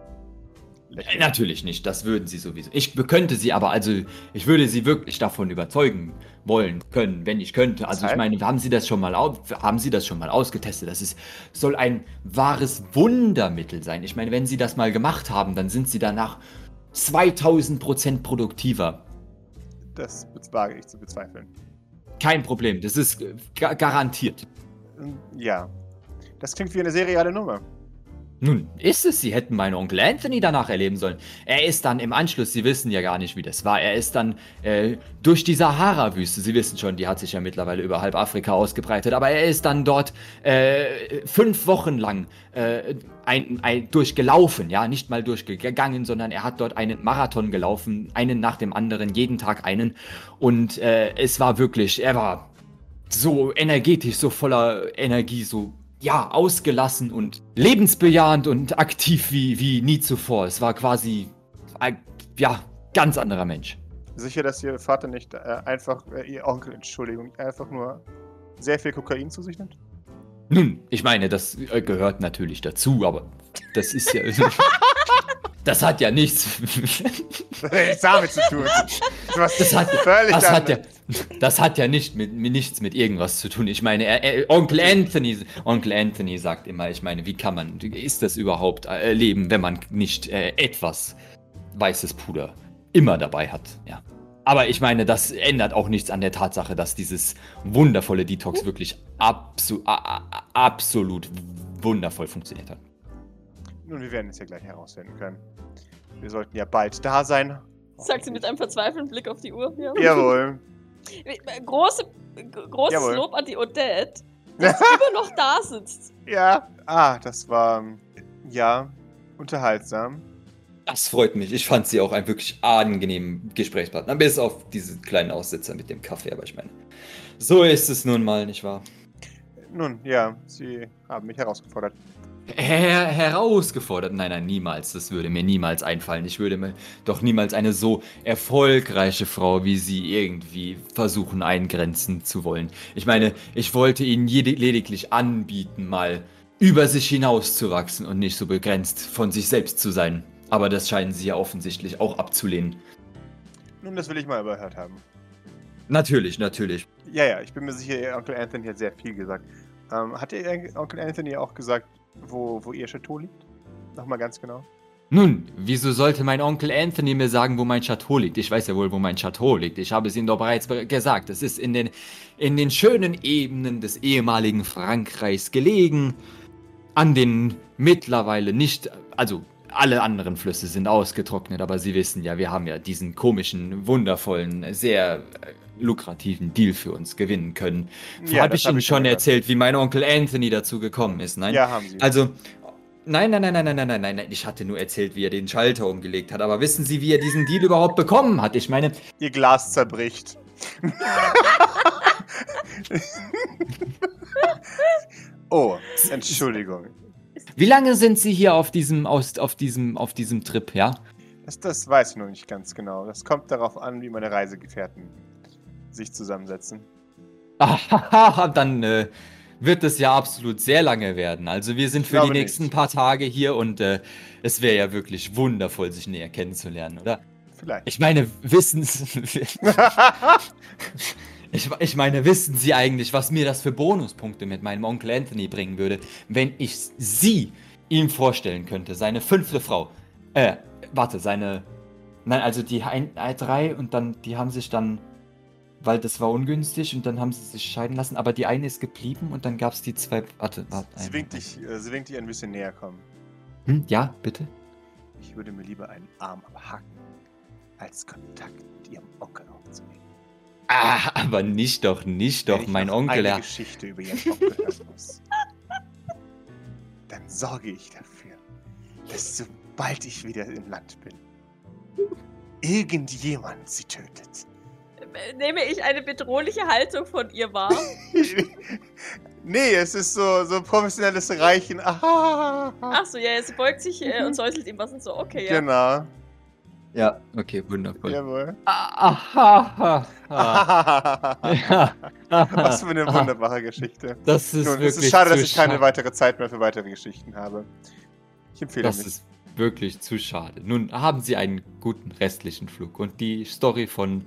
Lächeln. Natürlich nicht, das würden sie sowieso. Ich könnte sie aber, also ich würde sie wirklich davon überzeugen wollen können, wenn ich könnte. Also ich meine, haben Sie das schon mal haben Sie das schon mal ausgetestet? Das ist soll ein wahres Wundermittel sein. Ich meine, wenn Sie das mal gemacht haben, dann sind Sie danach 2000 Prozent produktiver. Das wage ich zu bezweifeln. Kein Problem, das ist äh, ga garantiert. Ja. Das klingt wie eine seriale Nummer. Nun, ist es, Sie hätten meinen Onkel Anthony danach erleben sollen. Er ist dann im Anschluss, Sie wissen ja gar nicht, wie das war, er ist dann äh, durch die Sahara-Wüste, Sie wissen schon, die hat sich ja mittlerweile über halb Afrika ausgebreitet, aber er ist dann dort äh, fünf Wochen lang äh, ein, ein, durchgelaufen, ja, nicht mal durchgegangen, sondern er hat dort einen Marathon gelaufen, einen nach dem anderen, jeden Tag einen. Und äh, es war wirklich, er war so energetisch, so voller Energie, so ja, ausgelassen und lebensbejahend und aktiv wie, wie nie zuvor. Es war quasi ein, ja, ganz anderer Mensch. Sicher, dass Ihr Vater nicht äh, einfach, äh, Ihr Onkel, Entschuldigung, einfach nur sehr viel Kokain zu sich nimmt? Nun, ich meine, das äh, gehört natürlich dazu, aber das ist ja. das hat ja nichts. Das damit zu tun. Was Das hat, völlig das hat ja, das hat ja nicht mit, mit nichts mit irgendwas zu tun. Ich meine, er, er, Onkel Anthony, Onkel Anthony sagt immer, ich meine, wie kann man, ist das überhaupt äh, leben, wenn man nicht äh, etwas weißes Puder immer dabei hat? Ja, Aber ich meine, das ändert auch nichts an der Tatsache, dass dieses wundervolle Detox wirklich absu a- a- absolut wundervoll funktioniert hat. Nun, wir werden es ja gleich herausfinden können. Wir sollten ja bald da sein. Sagt sie mit einem verzweifelten Blick auf die Uhr. Ja. Jawohl. Große, großes Jawohl. Lob an die Odette, dass sie immer noch da sitzt. Ja. Ah, das war. Ja. Unterhaltsam. Das freut mich. Ich fand sie auch einen wirklich angenehmen Gesprächspartner. Bis auf diesen kleinen Aussetzer mit dem Kaffee. Aber ich meine, so ist es nun mal, nicht wahr? Nun, ja, Sie haben mich herausgefordert. Her herausgefordert? Nein, nein, niemals. Das würde mir niemals einfallen. Ich würde mir doch niemals eine so erfolgreiche Frau wie Sie irgendwie versuchen eingrenzen zu wollen. Ich meine, ich wollte Ihnen lediglich anbieten, mal über sich hinauszuwachsen und nicht so begrenzt von sich selbst zu sein. Aber das scheinen Sie ja offensichtlich auch abzulehnen. Nun, das will ich mal überhört haben. Natürlich, natürlich. Ja, ja, ich bin mir sicher, Ihr Onkel Anthony hat sehr viel gesagt. Ähm, hat Ihr Onkel Anthony auch gesagt, wo, wo Ihr Chateau liegt? Nochmal ganz genau. Nun, wieso sollte mein Onkel Anthony mir sagen, wo mein Chateau liegt? Ich weiß ja wohl, wo mein Chateau liegt. Ich habe es ihm doch bereits be- gesagt. Es ist in den, in den schönen Ebenen des ehemaligen Frankreichs gelegen. An den mittlerweile nicht, also alle anderen Flüsse sind ausgetrocknet, aber Sie wissen ja, wir haben ja diesen komischen, wundervollen, sehr äh, lukrativen Deal für uns gewinnen können. Ja, habe ich hab Ihnen ich schon gehört. erzählt, wie mein Onkel Anthony dazu gekommen ist, nein? Ja, haben Sie. Also, nein, nein, nein, nein, nein, nein, nein, nein, nein. Ich hatte nur erzählt, wie er den Schalter umgelegt hat. Aber wissen Sie, wie er diesen Deal überhaupt bekommen hat? Ich meine, Ihr Glas zerbricht. oh, Entschuldigung. wie lange sind Sie hier auf diesem, aus, auf diesem, auf diesem Trip, ja? Das, das weiß ich noch nicht ganz genau. Das kommt darauf an, wie meine Reisegefährten sich zusammensetzen. Dann äh, wird es ja absolut sehr lange werden. Also wir sind für die nächsten nicht. paar Tage hier und äh, es wäre ja wirklich wundervoll, sich näher kennenzulernen, oder? Vielleicht. Ich meine, wissen Sie, ich, ich meine, wissen Sie eigentlich, was mir das für Bonuspunkte mit meinem Onkel Anthony bringen würde, wenn ich Sie ihm vorstellen könnte, seine fünfte Frau. Äh, warte, seine. Nein, also die ein, äh, drei und dann, die haben sich dann, weil das war ungünstig und dann haben sie sich scheiden lassen, aber die eine ist geblieben und dann gab es die zwei. Warte, warte. sie, winkt dich, äh, sie winkt dich ein bisschen näher kommen. Hm, ja, bitte? Ich würde mir lieber einen Arm abhaken, als Kontakt mit ihrem Onkel aufzunehmen. Ah, aber nicht doch, nicht Wenn doch, ich mein Onkel, eine er. Geschichte über ihren Onkel hören muss, dann sorge ich dafür, dass sobald ich wieder im Land bin, irgendjemand sie tötet. Nehme ich eine bedrohliche Haltung von ihr wahr? nee, es ist so, so professionelles Reichen. Ah, Achso, ja, ja, sie beugt sich äh, und säuselt ihm was und so. Okay, ja. Genau. Ja, okay, wundervoll. Jawohl. Ah, Aha. Was für eine wunderbare Geschichte. Das ist Nun, wirklich es ist schade, dass ich keine schade. weitere Zeit mehr für weitere Geschichten habe. Ich empfehle Das mich. ist wirklich zu schade. Nun haben Sie einen guten restlichen Flug und die Story von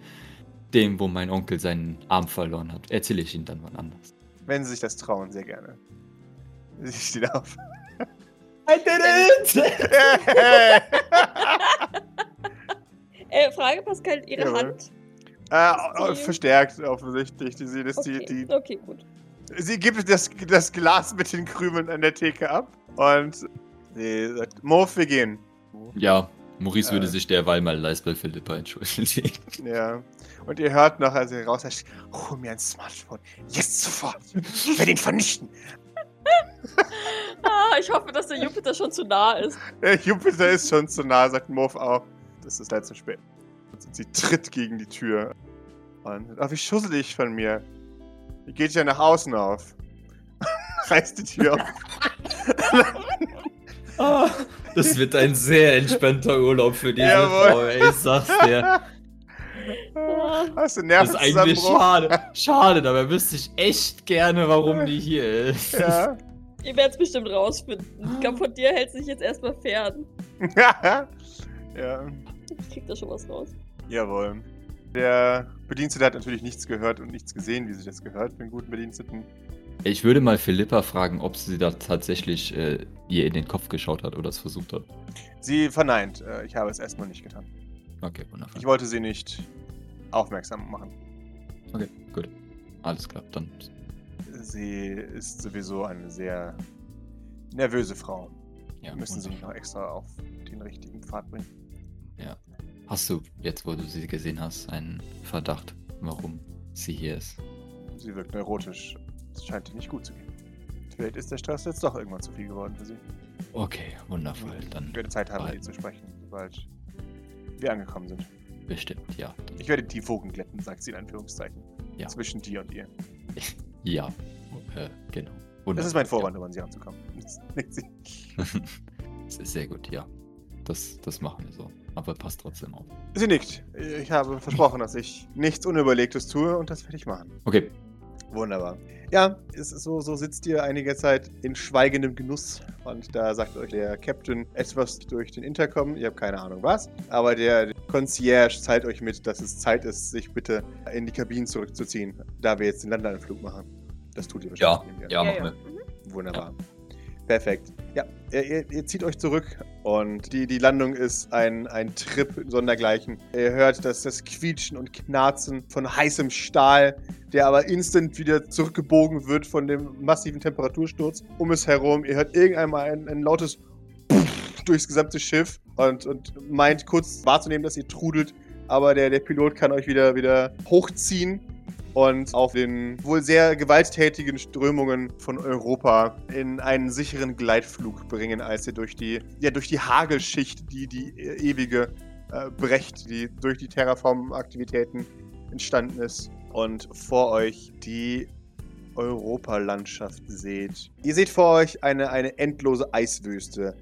dem, wo mein Onkel seinen Arm verloren hat, erzähle ich Ihnen dann wann anders. Wenn Sie sich das trauen, sehr gerne. Sie steht auf. I did Äh, Frage, Pascal, ihre Jawohl. Hand? Äh, oh, Die- verstärkt offensichtlich. Die, sie, das, Okay, die, die, okay gut. sie gibt das, das Glas mit den Krümeln an der Theke ab und sie sagt, Morph, wir gehen. Ja, Maurice Äh. würde sich derweil mal leist bei Philippa entschuldigen. Ja. Und ihr hört noch, als ihr raus hol mir ein Smartphone. Jetzt sofort. Ich werde ihn vernichten. Ah, ich hoffe, dass der Jupiter schon zu nah ist. Der Jupiter ist schon zu nah, sagt Morph auch. Das ist leider zu spät. Und sie tritt gegen die Tür. Und, oh, wie schusselig von mir. Die geht ja nach außen auf. Reißt die Tür auf. Ah, das wird ein sehr entspannter Urlaub für diese Jawohl. Frau, ey, ich sag's dir. Hast du Das ist eigentlich schade. Schade, dabei wüsste ich echt gerne, warum die hier ist. Ja. ihr werdet es bestimmt rausfinden. Ich glaube, von dir hält sich jetzt erstmal fern. ja. Ich krieg da schon was raus. Jawohl. Der Bedienstete hat natürlich nichts gehört und nichts gesehen, wie sich das gehört für einen guten Bediensteten. Ich würde mal Philippa fragen, ob sie da tatsächlich äh, ihr in den Kopf geschaut hat oder es versucht hat. Sie verneint. Äh, ich habe es erstmal nicht getan. Okay, wundervoll. Ich wollte sie nicht aufmerksam machen. Okay, gut. Alles klar, dann. Sie ist sowieso eine sehr nervöse Frau. Ja, Müssen Sie wunderbar. noch extra auf den richtigen Pfad bringen. Hast du, jetzt wo du sie gesehen hast, einen Verdacht, warum sie hier ist? Sie wirkt neurotisch. Es scheint ihr nicht gut zu gehen. Vielleicht ist der Stress jetzt doch irgendwann zu viel geworden für Sie. Okay, wundervoll. Dann Ich werde Zeit haben, mit ihr zu sprechen, sobald wir angekommen sind. bestimmt, ja. Ich werde die Wogen glätten, sagt sie in Anführungszeichen. Ja. Zwischen dir und ihr. ja, äh, genau. Das ist mein Wundervoll, Vorwand, um an sie ranzukommen. Das nickt sie. Ja. Das ist sehr gut, ja. Das, das machen wir so. Aber passt trotzdem auf. Sie nickt. Ich habe versprochen, dass ich nichts Unüberlegtes tue und das werde ich machen. Okay, Wunderbar. Ja, es ist so, so sitzt ihr einige Zeit in schweigendem Genuss und da sagt euch der Captain etwas durch den Intercom. Ihr habt keine Ahnung was, aber der Concierge teilt euch mit, dass es Zeit ist, sich bitte in die Kabinen zurückzuziehen, da wir jetzt den Landeanflug machen. Das tut ihr Ja, wahrscheinlich. nehme ich ja, an. machen wir. Mhm. Wunderbar. Perfekt. Ja, ihr, ihr, zieht euch zurück und die, die Landung ist ein, ein Trip sondergleichen. Ihr hört das, das Quietschen und Knarzen von heißem Stahl, der aber instant wieder zurückgebogen wird von dem massiven Temperatursturz um es herum. Ihr hört irgendeinmal ein, ein lautes durchs gesamte Schiff und, und meint kurz wahrzunehmen, dass ihr trudelt, aber der, der Pilot kann euch wieder, wieder hochziehen und auf den wohl sehr gewalttätigen Strömungen von Europa in einen sicheren Gleitflug bringen, als ihr durch die, ja, durch die Hagelschicht, die die ewige äh, brecht, die durch die Terraform-Aktivitäten entstanden ist. Und vor euch die Europalandschaft seht. Ihr seht vor euch eine, eine endlose Eiswüste.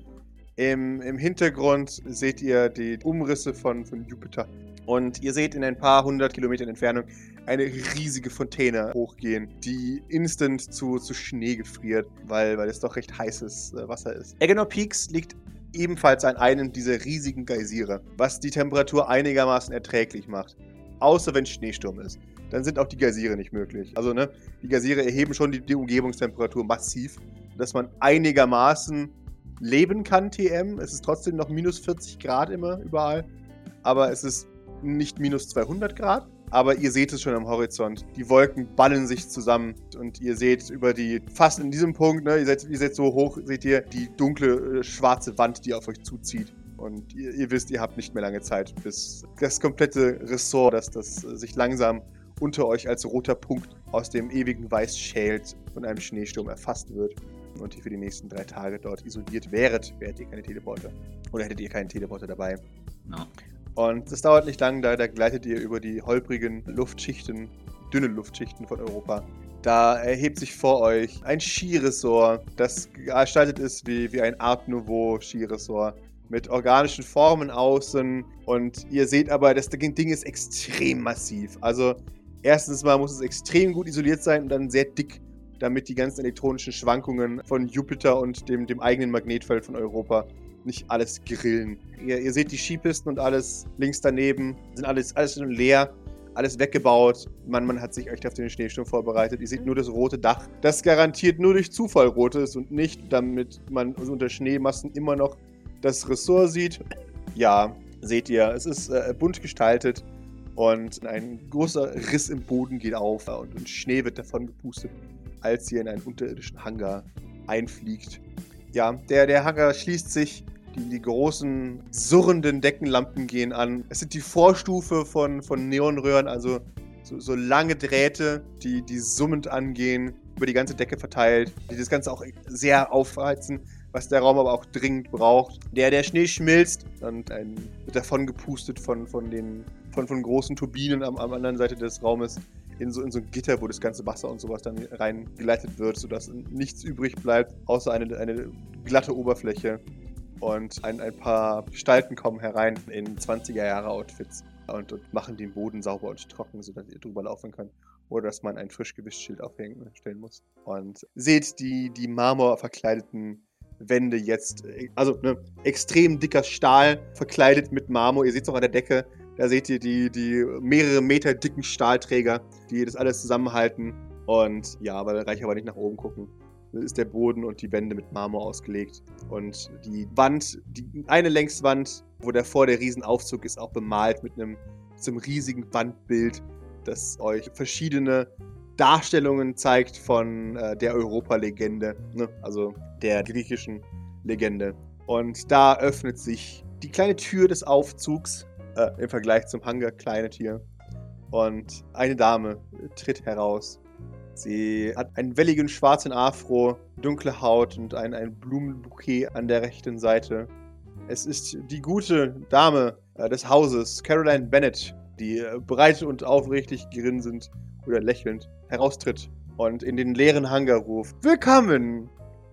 Im, Im Hintergrund seht ihr die Umrisse von, von Jupiter. Und ihr seht in ein paar hundert Kilometern Entfernung eine riesige Fontäne hochgehen, die instant zu, zu Schnee gefriert, weil, weil es doch recht heißes äh, Wasser ist. Egenor Peaks liegt ebenfalls an einem dieser riesigen Geysire, was die Temperatur einigermaßen erträglich macht. Außer wenn Schneesturm ist. Dann sind auch die Geysire nicht möglich. Also, ne, die Geysire erheben schon die, die Umgebungstemperatur massiv, dass man einigermaßen leben kann, TM. Es ist trotzdem noch minus 40 Grad immer überall. Aber es ist nicht minus 200 Grad. Aber ihr seht es schon am Horizont. Die Wolken ballen sich zusammen und ihr seht über die, fast in diesem Punkt, ne, ihr seid, ihr seid so hoch, seht ihr die dunkle, äh, schwarze Wand, die auf euch zuzieht. Und ihr, ihr wisst, ihr habt nicht mehr lange Zeit, bis das komplette Ressort, das, das äh, sich langsam unter euch als roter Punkt aus dem ewigen Weiß schält, von einem Schneesturm erfasst wird. Und ihr für die nächsten drei Tage dort isoliert wäret, wäret ihr keine Teleporter. Oder hättet ihr keinen Teleporter dabei. No. Und das dauert nicht lang, da, gleitet ihr über die holprigen Luftschichten, dünnen Luftschichten von Europa. Da erhebt sich vor euch ein Skiresort, das gestaltet ist wie, wie ein Art Nouveau Skiresort. Mit organischen Formen außen. Und ihr seht aber, das Ding ist extrem massiv. Also, erstens mal muss es extrem gut isoliert sein und dann sehr dick, damit die ganzen elektronischen Schwankungen von Jupiter und dem, dem eigenen Magnetfeld von Europa nicht alles grillen. Ihr, ihr seht die Skipisten und alles links daneben, sind alles, alles schon leer, alles weggebaut. Man, man hat sich echt auf den Schneesturm vorbereitet. Ihr seht nur das rote Dach, das garantiert nur durch Zufall rot ist und nicht, damit man unter Schneemassen immer noch das Ressort sieht. Ja, seht ihr, es ist äh, bunt gestaltet und ein großer Riss im Boden geht auf und, und Schnee wird davon gepustet, als ihr in einen unterirdischen Hangar einfliegt. Ja, der, der Hangar schließt sich. Die, die großen, surrenden Deckenlampen gehen an. Es sind die Vorstufe von, von Neonröhren, also so, so lange Drähte, die, die summend angehen, über die ganze Decke verteilt, die das Ganze auch sehr aufheizen, was der Raum aber auch dringend braucht. Der, der Schnee schmilzt und ein, wird davon gepustet von, von den von, von großen Turbinen am, am anderen Seite des Raumes in so, in so ein Gitter, wo das ganze Wasser und sowas dann reingeleitet wird, sodass nichts übrig bleibt, außer eine, eine glatte Oberfläche. Und ein, ein paar Gestalten kommen herein in 20er-Jahre-Outfits und, und machen den Boden sauber und trocken, sodass ihr drüber laufen könnt. Oder dass man ein frisch gewischt Schild aufhängen stellen muss. Und seht die, die marmorverkleideten Wände jetzt, äh, also ne, extrem dicker Stahl verkleidet mit Marmor. Ihr seht es auch an der Decke, da seht ihr die, die mehrere Meter dicken Stahlträger, die das alles zusammenhalten. Und ja, weil reich aber nicht nach oben gucken. Das ist der Boden und die Wände mit Marmor ausgelegt. Und die Wand, die eine Längswand, wo davor der Riesenaufzug ist, auch bemalt mit einem zum riesigen Wandbild, das euch verschiedene Darstellungen zeigt von äh, der Europa-Legende, ne? also der griechischen Legende. Und da öffnet sich die kleine Tür des Aufzugs äh, im Vergleich zum Hangar, kleine Tür. Und eine Dame tritt heraus. Sie hat einen welligen schwarzen Afro, dunkle Haut und ein, ein Blumenbouquet an der rechten Seite. Es ist die gute Dame äh, des Hauses, Caroline Bennett, die äh, breit und aufrichtig grinsend oder lächelnd heraustritt und in den leeren Hangar ruft: Willkommen!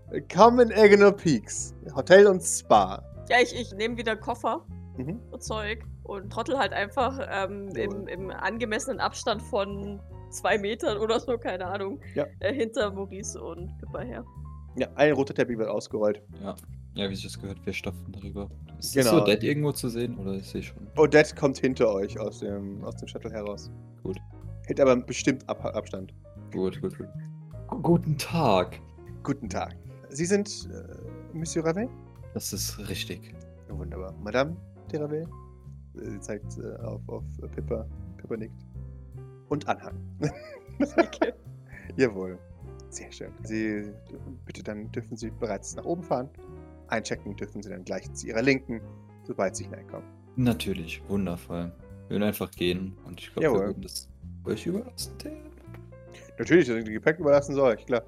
Willkommen in Eggenor Peaks, Hotel und Spa. Ja, ich, ich nehme wieder Koffer Mhm. und Zeug und trottel halt einfach ähm, im, im angemessenen Abstand von zwei Metern oder so, keine Ahnung, Ja. äh, hinter Maurice und Pippa her. Ja, ein roter Teppich wird ausgerollt. Ja. Ja, wie ich das gehört, wir stapfen darüber. Ist Genau. das so dead irgendwo zu sehen oder ist sie schon? Odette kommt hinter euch aus dem, aus dem Shuttle heraus. Gut. Hält aber bestimmt Ab Abstand. Gut, gut, gut. Gu- Guten Tag. Guten Tag. Sie sind äh, Monsieur Ravel? Das ist richtig. Wunderbar. Madame de Ravel? Äh, Sie zeigt äh, auf, auf äh, Pippa. Pippa nickt. Und Anhang. Okay. Jawohl. Sehr schön. Sie, bitte dann dürfen Sie bereits nach oben fahren. Einchecken dürfen Sie dann gleich zu Ihrer Linken, sobald Sie hineinkommen. Natürlich, wundervoll. Wir würden einfach gehen und ich glaube, Jawohl. wir würden das euch überlassen. Natürlich, dass ich die Gepäck überlassen soll, ich klar.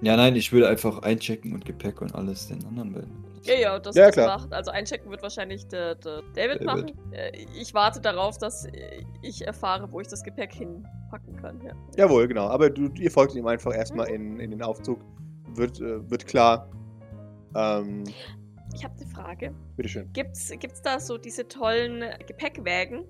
Ja, nein, ich würde einfach einchecken und Gepäck und alles den anderen beiden. Ja, ja, das, Ja, das klar. macht. Also einchecken wird wahrscheinlich der, der David, David. machen. Äh, Ich warte darauf, dass äh, ich erfahre, wo ich das Gepäck hinpacken kann. Ja. Jawohl, genau. Aber du, ihr folgt ihm einfach erstmal in, in den Aufzug. Wird, äh, wird klar. Ähm, Ich habe eine Frage. bitteschön. Gibt's, gibt's da so diese tollen Gepäckwägen?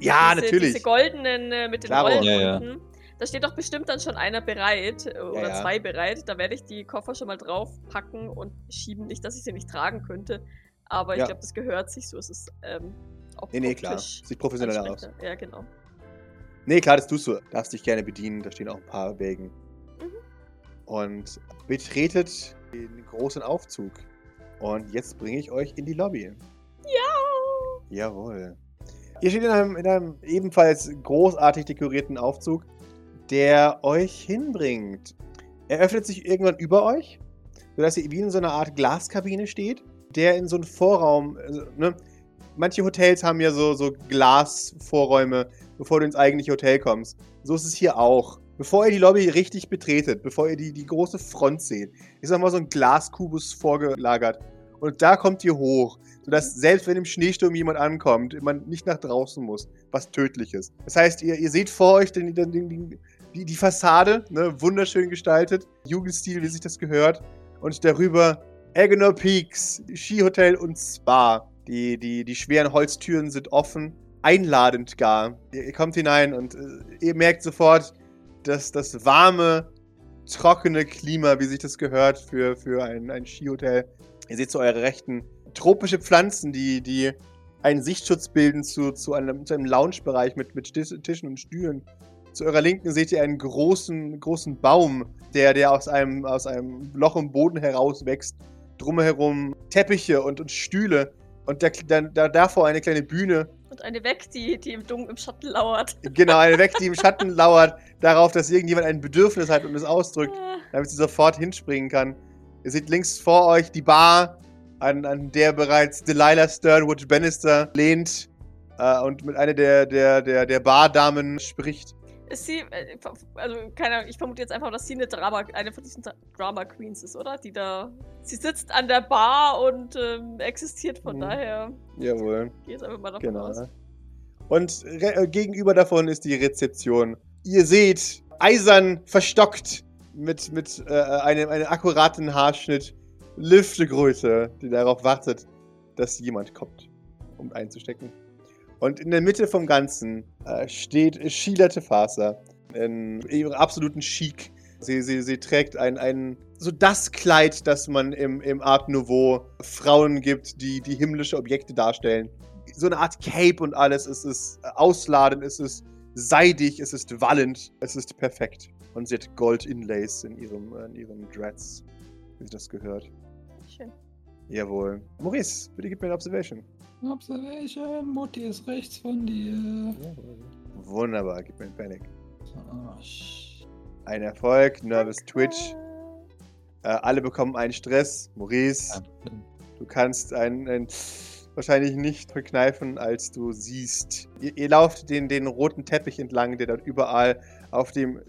Ja, diese, natürlich. Diese goldenen äh, mit den Klaro. Rollen Ja, ja. unten. Da steht doch bestimmt dann schon einer bereit oder ja. zwei bereit. Da werde ich die Koffer schon mal draufpacken und schieben. Nicht, dass ich sie nicht tragen könnte. Aber ich Ja. glaube, das gehört sich so. Es ist ähm, auch Nee, nee, klar. Sieht professionell aus. Ja, genau. Nee, klar, das tust du. Darfst dich gerne bedienen. Da stehen auch ein paar Wägen. Mhm. Und betretet den großen Aufzug. Und jetzt bringe ich euch in die Lobby. Ja! Jawohl. Ihr steht in einem, in einem ebenfalls großartig dekorierten Aufzug, der euch hinbringt. Er öffnet sich irgendwann über euch, sodass ihr wie in so einer Art Glaskabine steht, der in so einen Vorraum. Also, ne? Manche Hotels haben ja so, so Glasvorräume, bevor du ins eigentliche Hotel kommst. So ist es hier auch. Bevor ihr die Lobby richtig betretet, bevor ihr die, die große Front seht, ist nochmal so ein Glaskubus vorgelagert. Und da kommt ihr hoch, sodass selbst wenn im Schneesturm jemand ankommt, man nicht nach draußen muss, was tödlich ist. Das heißt, ihr, ihr seht vor euch den, den, den, die, die Fassade, ne, wunderschön gestaltet, Jugendstil, wie sich das gehört. Und darüber Agenor Peaks, Skihotel und Spa. Die, die, die schweren Holztüren sind offen, einladend gar. Ihr, ihr kommt hinein und äh, ihr merkt sofort, dass das warme, trockene Klima, wie sich das gehört für, für ein, ein Skihotel. Ihr seht zu eurer Rechten tropische Pflanzen, die, die einen Sichtschutz bilden zu, zu, einem, zu einem Loungebereich mit, mit Tisch- Tischen und Stühlen. Zu eurer Linken seht ihr einen großen, großen Baum, der, der aus, einem, aus einem Loch im Boden herauswächst. Drumherum Teppiche und, und Stühle. Und der, da, da, davor eine kleine Bühne. Und eine weg, die, die im Dunkeln im Schatten lauert. Genau, eine weg, die im Schatten lauert, darauf, dass irgendjemand ein Bedürfnis hat und es ausdrückt. Ah, damit sie sofort hinspringen kann. Ihr seht links vor euch die Bar, an, an der bereits Delilah Sternwood Bannister lehnt äh, und mit einer der, der, der, der Bardamen spricht. Ist sie, äh, also keine Ahnung, ich vermute jetzt einfach, dass sie eine Drama, eine von diesen Drama Queens ist, oder? Die da, sie sitzt an der Bar und ähm, existiert, von Mhm. daher Jawohl, ich einfach mal davon genau. aus. Und äh, gegenüber davon ist die Rezeption. Ihr seht, eisern verstockt mit, mit äh, einem, einem akkuraten Haarschnitt, Lüftegröße, die darauf wartet, dass jemand kommt, um einzustecken. Und in der Mitte vom Ganzen äh, steht Sheila Tefasa in ihrem absoluten Chic. Sie, sie, sie trägt ein, ein, so das Kleid, das man im, im Art Nouveau Frauen gibt, die, die himmlische Objekte darstellen. So eine Art Cape und alles. Es ist ausladend, es ist seidig, es ist wallend, es ist perfekt. Und sie hat Gold-Inlays in ihrem, in ihrem Dreads, wie sie das gehört. Schön. Jawohl. Maurice, bitte gib mir eine Observation. Observation, Mutti ist rechts von dir. Wunderbar, gib mir einen Panic. Ah, Ein Erfolg, Nervous Twitch. Äh, alle bekommen einen Stress. Maurice, du kannst einen, einen wahrscheinlich nicht verkneifen, als du siehst. Ihr, ihr lauft den, den roten Teppich entlang, der dort überall auf dem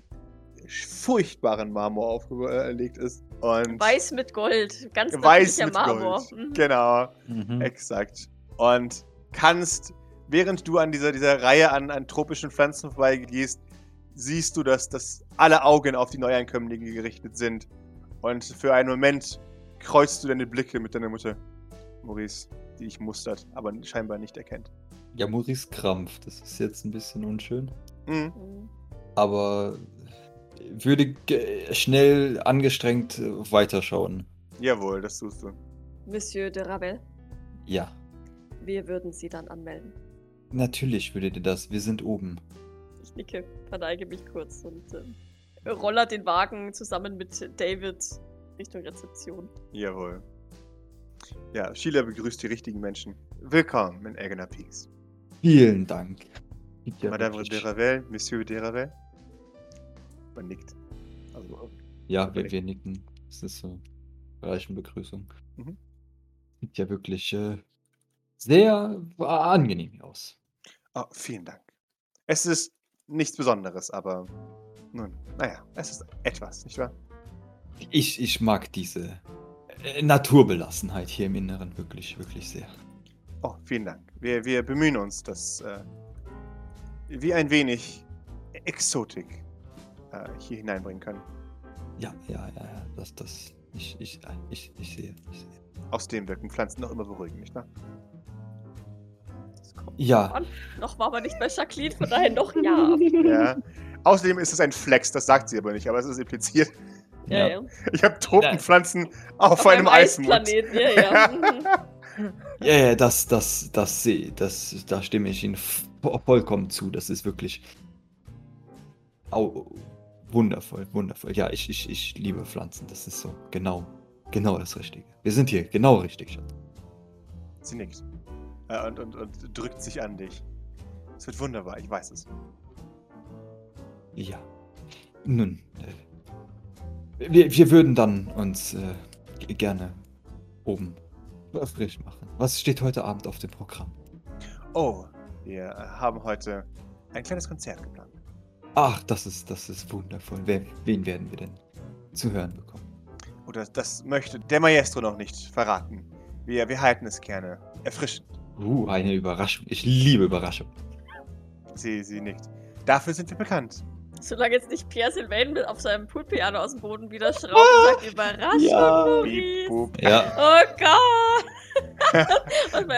furchtbaren Marmor aufgelegt ist. Und Weiß mit Gold. Ganz Weiß mit Marmor. Gold. Mhm. Genau. Mhm. Exakt. Und kannst, während du an dieser, dieser Reihe an, an tropischen Pflanzen vorbeigehst, siehst du, dass, dass alle Augen auf die Neuankömmlinge gerichtet sind. Und für einen Moment kreuzt du deine Blicke mit deiner Mutter, Maurice, die dich mustert, aber scheinbar nicht erkennt. Ja, Maurice krampft. Das ist jetzt ein bisschen unschön. Mhm. Aber würde ge- schnell angestrengt weiterschauen. Jawohl, das tust du. Monsieur de Ravel, Ja, wir würden Sie dann anmelden. natürlich würdet ihr das. Wir sind oben. Ich nicke, verneige mich kurz und äh, roller den Wagen zusammen mit David Richtung Rezeption. Jawohl. Ja, Sheila begrüßt die richtigen Menschen. Willkommen in Eggener Peaks. Vielen Dank. Ja, Madame de Ravel, Monsieur de Ravel. Man nickt. Also, Ja, wir, wir nicken. Das ist so reichen Begrüßung. Mhm. Sieht ja wirklich äh, sehr äh, angenehm hier aus. Oh, vielen Dank. Es ist nichts Besonderes, aber nun, naja, es ist etwas, nicht wahr? Ich, ich mag diese äh, Naturbelassenheit hier im Inneren wirklich, wirklich sehr. Oh, vielen Dank. Wir, wir bemühen uns, dass äh, wir ein wenig Exotik äh, hier hineinbringen können. Ja, ja, ja, ja, das, das, ich, ich, ich, ich sehe, ich sehe. Außerdem wirken Pflanzen noch immer beruhigend, nicht wahr? Ja, an. Noch war man nicht bei Jacqueline, von daher noch ja. Ja. Außerdem ist es ein Flex, das sagt sie aber nicht, aber es ist impliziert. Ja, ja. Ich habe Tropenpflanzen auf, einem Eismond. Eisplaneten, ja, ja. Ja, ja, das, das, das sehe, das, da stimme ich Ihnen vo- vollkommen zu. Das ist wirklich au, wundervoll, wundervoll. Ja, ich, ich, ich liebe Pflanzen. Das ist so genau, genau das Richtige. Wir sind hier genau richtig, Schatz. Sie nickt. Äh, und, und, und drückt sich an dich. Es wird wunderbar, ich weiß es. Ja. Nun, äh, wir, wir würden dann uns äh, gerne oben frisch machen. Was steht heute Abend auf dem Programm? Oh, wir haben heute ein kleines Konzert geplant. Ach, das ist, das ist wundervoll. Wer, wen werden wir denn zu hören bekommen? Oder das möchte der Maestro noch nicht verraten. Wir, wir halten es gerne erfrischend. Uh, eine Überraschung. Ich liebe Überraschungen. Sie, sie nickt. Dafür sind wir bekannt. Solange jetzt nicht Pierre Sylvain mit auf seinem Poolpiano aus dem Boden wieder schraubt und sagt, Überraschung, Ja. Maurice. boop. Ja, Oh Gott!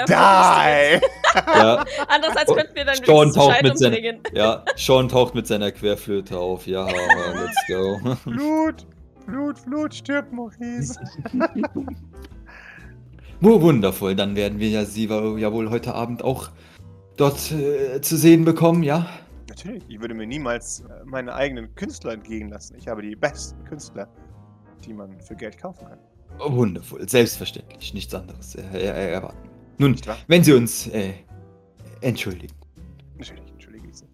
Ja Die! ja, Andererseits könnten wir dann Sean taucht Scheitern mit seiner- bringen. ja. Sean taucht mit seiner Querflöte auf. Ja, let's go. Blut, Blut, Blut, stirb, Maurice. Wundervoll. Dann werden wir ja sie ja wohl heute Abend auch dort äh, zu sehen bekommen, ja? Natürlich, ich würde mir niemals äh, meine eigenen Künstler entgehen lassen. Ich habe die besten Künstler, die man für Geld kaufen kann. Oh, Wundervoll, selbstverständlich, nichts anderes äh, äh, erwarten. Nun, Nicht wahr? wenn Sie uns äh, entschuldigen. Natürlich, entschuldige ich Sie.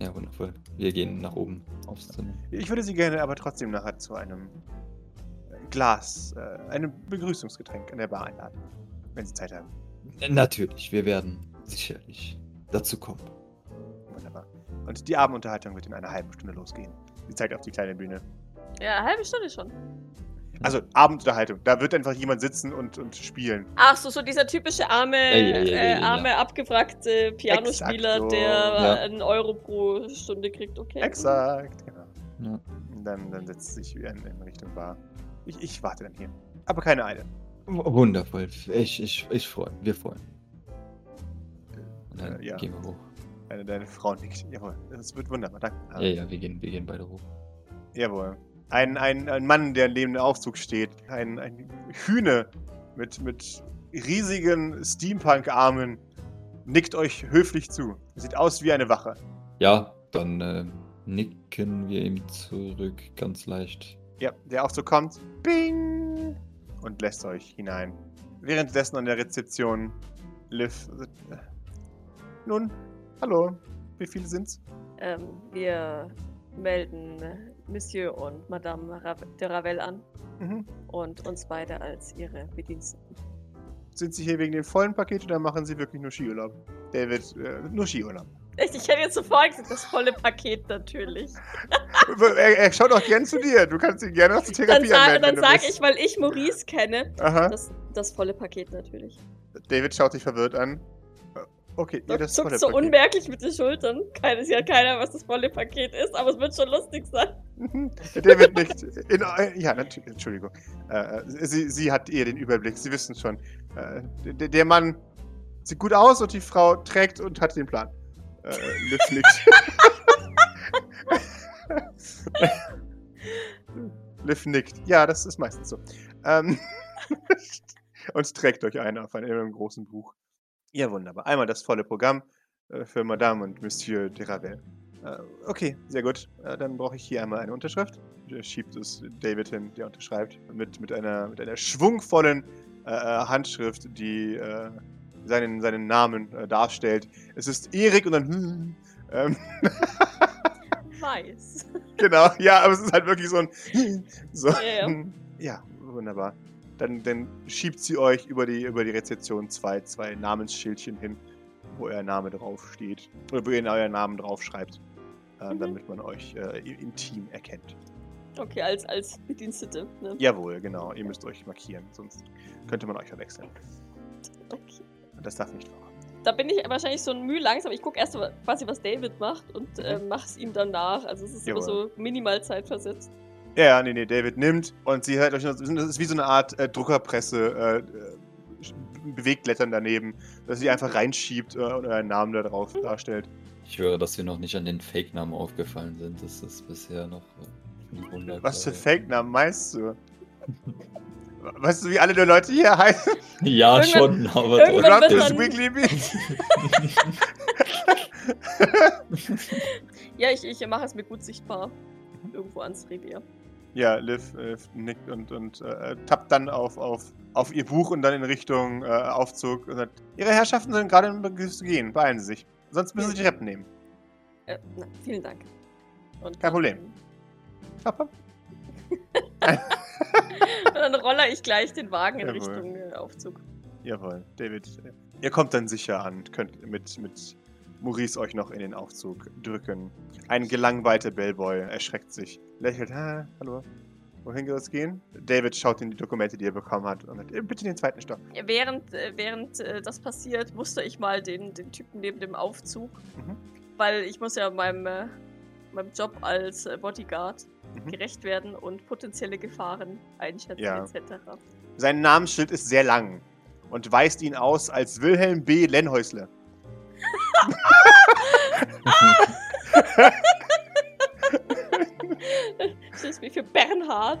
Ja, wundervoll. Wir gehen nach oben aufs Zimmer. Ich würde Sie gerne aber trotzdem nachher zu einem äh, Glas, äh, einem Begrüßungsgetränk in der Bar einladen. Wenn Sie Zeit haben. Natürlich, wir werden sicherlich dazu kommen. Wunderbar. Und die Abendunterhaltung wird in einer halben Stunde losgehen. Sie zeigt auf die kleine Bühne. Ja, eine halbe Stunde schon. Also Abendunterhaltung. Da wird einfach jemand sitzen und, und spielen. Ach so, so dieser typische arme, Ja, ja, äh, arme abgewrackte Pianospieler, Exakt so. der Ja. einen Euro pro Stunde kriegt, okay. Exakt, genau. Dann, dann setzt sich wieder in, in Richtung Bar. Ich, ich warte dann hier. Aber keine Eile. Wundervoll. Ich, ich, ich freue Wir freuen. Und dann Äh, ja. gehen wir hoch. Deine, deine Frau nickt. Jawohl, es wird wunderbar. Danke. Ja, ja, wir gehen, wir gehen beide hoch. Jawohl. Ein, ein, ein Mann, der neben dem Aufzug steht. Ein, ein Hühne mit, mit riesigen Steampunk-Armen. Nickt euch höflich zu. Sieht aus wie eine Wache. Ja, dann äh, nicken wir ihm zurück, ganz leicht. Ja, der Aufzug kommt. Bing! Und lässt euch hinein. währenddessen an der Rezeption Liv. äh, Nun, hallo. Wie viele sind's? Ähm, wir melden Monsieur und Madame de Ravel an Mhm. und uns beide als ihre Bediensteten. Sind Sie hier wegen dem vollen Paket oder machen Sie wirklich nur Skiurlaub? David, äh, nur Skiurlaub. Echt, ich hätte jetzt sofort gesagt, das volle Paket natürlich. er, er schaut auch gern zu dir. Du kannst ihn gerne noch zur Dann, Therapie dann wenn du sage ich, weil ich Maurice kenne, das, das volle Paket natürlich. David schaut dich verwirrt an. Äh, Okay, ja, das zuckt so Paket. unmerklich mit den Schultern. Keines ja keiner, was das volle Paket ist, aber es wird schon lustig sein. Mhm. David nickt. In, äh, ja, natürlich, Entschuldigung. Äh, sie, sie hat eher den Überblick. Sie wissen schon. Äh, der Mann sieht gut aus und die Frau trägt und hat den Plan. Äh, Liv nickt. Liv nickt. Ja, das ist meistens so. Ähm, und trägt euch ein auf einem großen Buch. Ja, wunderbar. Einmal das volle Programm äh, für Madame und Monsieur de Ravel. Äh, okay, sehr gut. Äh, dann brauche ich hier einmal eine Unterschrift. Er schiebt es David hin, der unterschreibt. Mit, mit, einer, mit einer schwungvollen äh, äh, Handschrift, die seinen, seinen Namen äh, darstellt. Es ist Erik und dann. hm, Ähm, Weiß. genau, ja, aber es ist halt wirklich so ein. So. Ja, ja. Ja, wunderbar. Dann, dann schiebt sie euch über die, über die Rezeption zwei, zwei Namensschildchen hin, wo euer Name draufsteht. Oder wo ihr euren Namen draufschreibt. Äh, Mhm. Damit man euch äh, im Team erkennt. Okay, als, als Bedienstete. Ne? Jawohl, genau. Ihr müsst euch markieren, sonst könnte man euch verwechseln. Okay. Das darf nicht wahr. Da bin ich wahrscheinlich so ein Mühe langsam. Ich gucke erst quasi, was David macht und Mhm. äh, mach's ihm dann nach. Also es ist immer Jawohl. so minimal zeitversetzt. Ja, ja, nee, nee, David nimmt und sie hat euch noch, das ist wie so eine Art äh, Druckerpresse, äh, äh, Bewegtblättern daneben, dass sie einfach reinschiebt äh, und euren Namen da drauf darstellt. Ich höre, dass wir noch nicht an den Fake-Namen aufgefallen sind. Das ist bisher noch äh, ein Wunder. Was für Fake-Namen meinst du? Weißt du, wie alle die Leute hier heißen? Ja, Irgendwann- schon, aber irgendwann wird Rumpus dann- Wiggly Beans. Ja, ich, ich mache es mir gut sichtbar. Irgendwo ans Revier. Ja, Liv äh, nickt und, und äh, tappt dann auf, auf, auf ihr Buch und dann in Richtung äh, Aufzug und sagt, Ihre Herrschaften sind gerade im Begriff zu gehen, beeilen Sie sich. Sonst müssen Sie die Treppen nehmen. Äh, na, vielen Dank. Und Kein Problem. Dann, dann roller ich gleich den Wagen in Jawohl. Richtung äh, Aufzug. Jawohl, David. Ihr kommt dann sicher an, könnt mit, mit Maurice euch noch in den Aufzug drücken. Ein gelangweilter Bellboy erschreckt sich, lächelt, ha, hallo, wohin soll es gehen? David schaut in die Dokumente, die er bekommen hat und sagt, "Äh, bitte den zweiten Stock. Während, äh, während äh, das passiert, muster ich mal den, den Typen neben dem Aufzug. Mhm. Weil ich muss ja meinem, meinem Job als äh, Bodyguard Mhm. gerecht werden und potenzielle Gefahren einschätzen Ja. etc. Sein Namensschild ist sehr lang und weist ihn aus als Wilhelm B. Lenhäusle. Steht mir für Bernhard,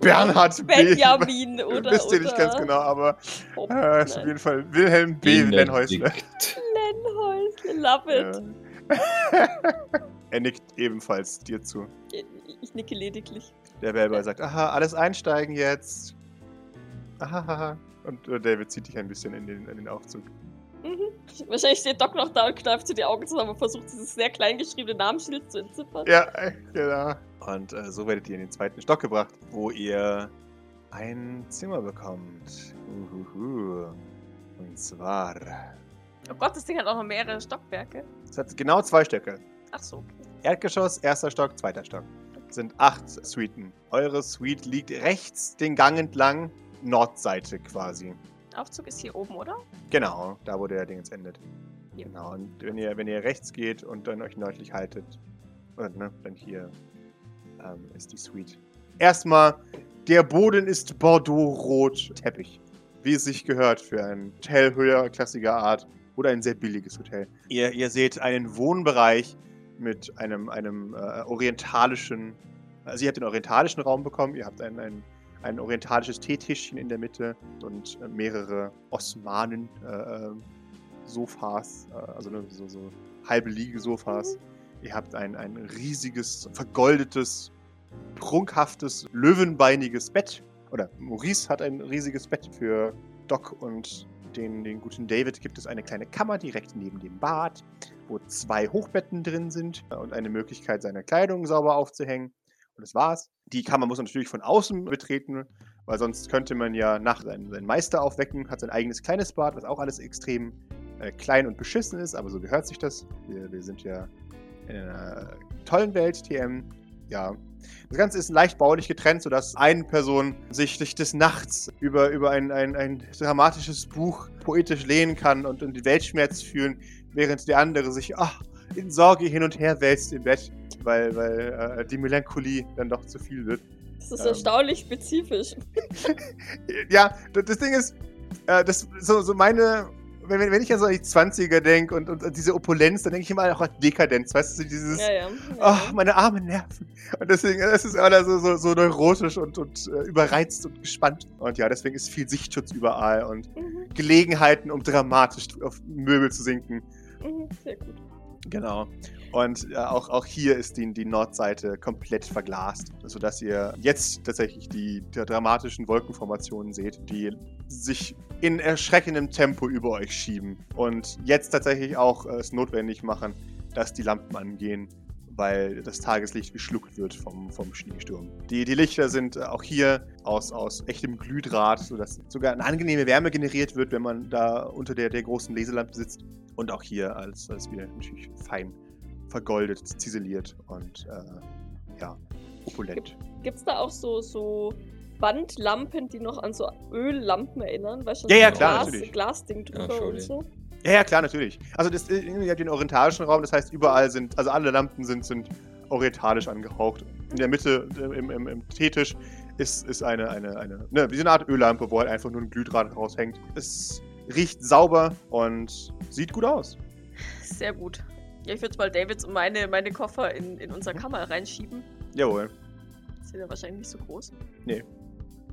Bernhard B. Benjamin oder. Wisst ihr nicht ganz genau, aber äh, ist auf jeden Fall Wilhelm B. Lenhäusle. Lenhäusle, love it. Ja. er nickt ebenfalls dir zu. Ich, nicke lediglich. Der Bellboy sagt, aha, alles einsteigen jetzt. Aha, haha. Und äh, David zieht dich ein bisschen in den, in den Aufzug. Mhm. Wahrscheinlich steht Doc noch da und kneift sich die Augen zusammen und versucht, dieses sehr klein geschriebene Namensschild zu entziffern. Ja, genau. Und äh, so werdet ihr in den zweiten Stock gebracht, wo ihr ein Zimmer bekommt. Uhuhu. Und zwar. Oh Gott, das Ding hat auch noch mehrere Stockwerke. Es hat genau zwei Stöcke. Ach so. Erdgeschoss, erster Stock, zweiter Stock. Sind acht Suiten. Eure Suite liegt rechts den Gang entlang, Nordseite quasi. Aufzug ist hier oben, oder? Genau, da wo der Ding jetzt endet. Ja. Genau, und wenn ihr, wenn ihr rechts geht und dann euch nördlich haltet, und, ne, dann hier ähm, ist die Suite. Erstmal, der Boden ist Bordeaux-rot Teppich. Wie es sich gehört für ein Hotel höherklassiger Art oder ein sehr billiges Hotel. Ihr, ihr seht einen Wohnbereich mit einem, einem äh, orientalischen, also ihr habt den orientalischen Raum bekommen, ihr habt ein, ein, ein orientalisches Teetischchen in der Mitte und äh, mehrere Osmanen äh, äh, Sofas, äh, also so, so halbe Liegesofas. Ihr habt ein, ein riesiges, vergoldetes, prunkhaftes, löwenbeiniges Bett. Oder Maurice hat ein riesiges Bett für Doc und den, den guten David gibt es eine kleine Kammer direkt neben dem Bad, wo zwei Hochbetten drin sind und eine Möglichkeit, seine Kleidung sauber aufzuhängen. Und das war's. Die Kammer muss natürlich von außen betreten, weil sonst könnte man ja nach seinen, seinen Meister aufwecken, hat sein eigenes kleines Bad, was auch alles extrem äh, klein und beschissen ist, aber so gehört sich das. Wir, wir sind ja in einer tollen Welt, TM. Ja. Das Ganze ist leicht baulich getrennt, sodass eine Person sich, des Nachts über, über ein, ein, ein dramatisches Buch poetisch lehnen kann und, und den Weltschmerz fühlen, während der andere sich ach, in Sorge hin und her wälzt im Bett, weil, weil äh, die Melancholie dann doch zu viel wird. Das ist Ähm. erstaunlich spezifisch. ja, das, das Ding ist, äh, das, so, so meine, wenn, wenn ich ja so an die 20er denke und, und, an diese Opulenz, dann denke ich immer auch an Dekadenz, weißt du, dieses, Ja, ja. ach, meine armen Nerven. Und deswegen, das ist immer so, so, so neurotisch und, und äh, überreizt und gespannt. Und ja, deswegen ist viel Sichtschutz überall und Mhm, Gelegenheiten, um dramatisch auf Möbel zu sinken. mhm, sehr gut. Genau. Und äh, auch, auch hier ist die, die Nordseite komplett verglast, sodass ihr jetzt tatsächlich die, die dramatischen Wolkenformationen seht, die sich in erschreckendem Tempo über euch schieben. Und jetzt tatsächlich auch äh, es notwendig machen, dass die Lampen angehen, weil das Tageslicht geschluckt wird vom, vom Schneesturm. Die, die Lichter sind äh, auch hier aus, aus echtem Glühdraht, sodass sogar eine angenehme Wärme generiert wird, wenn man da unter der, der großen Leselampe sitzt. Und auch hier als, als wieder natürlich fein vergoldet, ziseliert und äh, ja, opulent. Gibt's da auch so, so Wandlampen, die noch an so Öllampen erinnern? Weißt du, Ja, so ja, klar, Glas, natürlich. Glasding drüber schau und so. Ja, ja, klar, natürlich. Also das, ihr habt den orientalischen Raum, das heißt überall sind, also alle Lampen sind, sind orientalisch angehaucht. In der Mitte, äh, im, im, im Teetisch, ist, ist eine, eine, eine, ne, wie so eine Art Öllampe, wo halt einfach nur ein Glühdraht raushängt. Es riecht sauber und sieht gut aus. Sehr gut. Ja, ich würde mal Davids und meine, meine Koffer in, in Mhm. unsere Kammer reinschieben. Jawohl. Sind ja wahrscheinlich nicht so groß. Nee.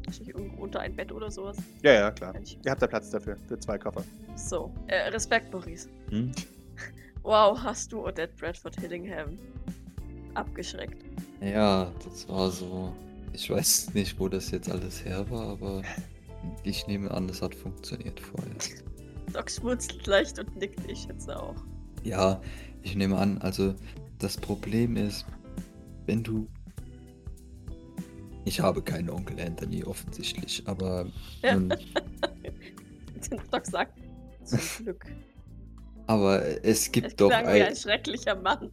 Wahrscheinlich irgendwo unter ein Bett oder sowas. Ja, ja, klar. reinschieben. Ihr habt da Platz dafür, für zwei Koffer. So. Äh, Respekt, Maurice. Hm? Wow, hast du Odette Bradford Hillingham abgeschreckt. Ja, das war so. Ich weiß nicht, wo das jetzt alles her war, aber ich nehme an, es hat funktioniert vorher. Doc schmunzelt leicht und nickt, ich schätze auch. Ja, ich nehme an, also das Problem ist, wenn du. Ich habe keinen Onkel Anthony offensichtlich, aber Ja. nun, Doc sagt, zum Glück. aber es gibt Es doch klang wie ein, ein schrecklicher Mann.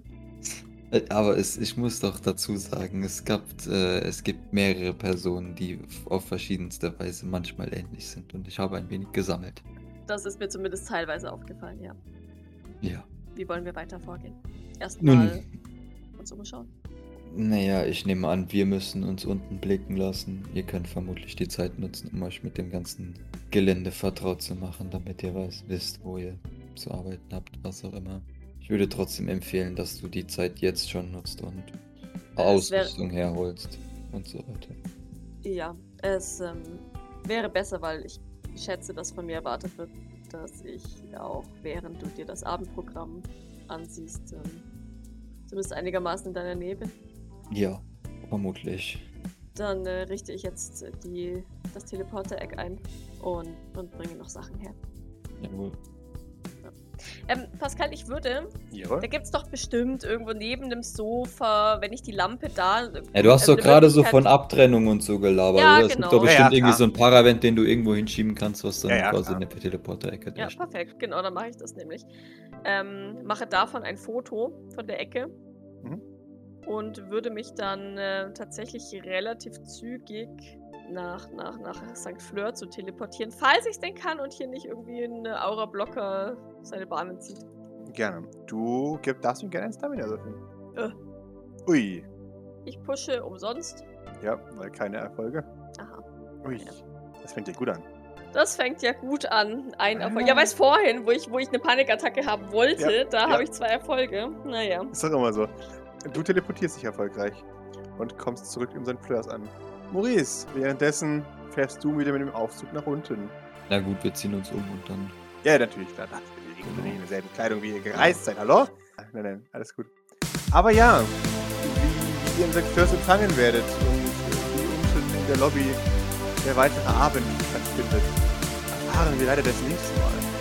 Äh, Aber es, ich muss doch dazu sagen, es, gab, äh, es gibt mehrere Personen, die auf verschiedenste Weise manchmal ähnlich sind und ich habe ein wenig gesammelt. Das ist mir zumindest teilweise aufgefallen, ja. Ja. Wie wollen wir weiter vorgehen? Erstmal uns umschauen. Naja, ich nehme an, wir müssen uns unten blicken lassen. Ihr könnt vermutlich die Zeit nutzen, um euch mit dem ganzen Gelände vertraut zu machen, damit ihr weiß, wisst, wo ihr zu arbeiten habt, was auch immer. Ich würde trotzdem empfehlen, dass du die Zeit jetzt schon nutzt und Ausrüstung herholst und so weiter. Ja, es ähm, wäre besser, weil ich schätze, dass von mir erwartet wird, dass ich auch während du dir das Abendprogramm ansiehst, ähm, zumindest einigermaßen in deiner Nähe bin. Ja, vermutlich. Dann äh, richte ich jetzt äh, die, das Teleporter-Eck ein und, und bringe noch Sachen her. Jawohl. Ähm, Pascal, ich würde, Jawohl. da gibt's doch bestimmt irgendwo neben dem Sofa, wenn ich die Lampe da. Ja, du hast also doch eine gerade so von Abtrennung und so gelabert. Ja, oder? Es genau. gibt doch Ja, ja, bestimmt irgendwie so ein Paravent, den du irgendwo hinschieben kannst, was dann Ja, ja, quasi klar. in der Teleporter-Ecke Ja, steht. perfekt, genau, dann mache ich das nämlich. Ähm, mache davon ein Foto von der Ecke Mhm. Und würde mich dann äh, tatsächlich relativ zügig nach, nach, nach St. Fleur zu teleportieren, falls ich es denn kann und hier nicht irgendwie ein Aura-Blocker seine Bahnen zieht. Gerne. Du gib, darfst mir gerne ein Stamina würfeln. Äh. Ui. Ich pushe umsonst. Ja, weil keine Erfolge. Aha. Ui. Ja. Das fängt dir gut an. Das fängt ja gut an. Ein Erfolg. Ah. Ja, weiß vorhin, wo ich, wo ich eine Panikattacke haben wollte, Ja, da ja. habe ich zwei Erfolge. Naja. Ist doch immer so. Du teleportierst dich erfolgreich und kommst zurück in St. Fleurs an. Maurice, währenddessen fährst du wieder mit dem Aufzug nach unten. Na gut, wir ziehen uns um und dann. Ja, natürlich, klar. Das wir liegen in derselben Kleidung, wie ihr gereist seid. Hallo? Nein, nein, alles gut. Aber ja, wie, wie ihr in St. Fleurs empfangen werdet und wie unten in der Lobby der weitere Abend stattfindet, erfahren wir leider das nächste Mal.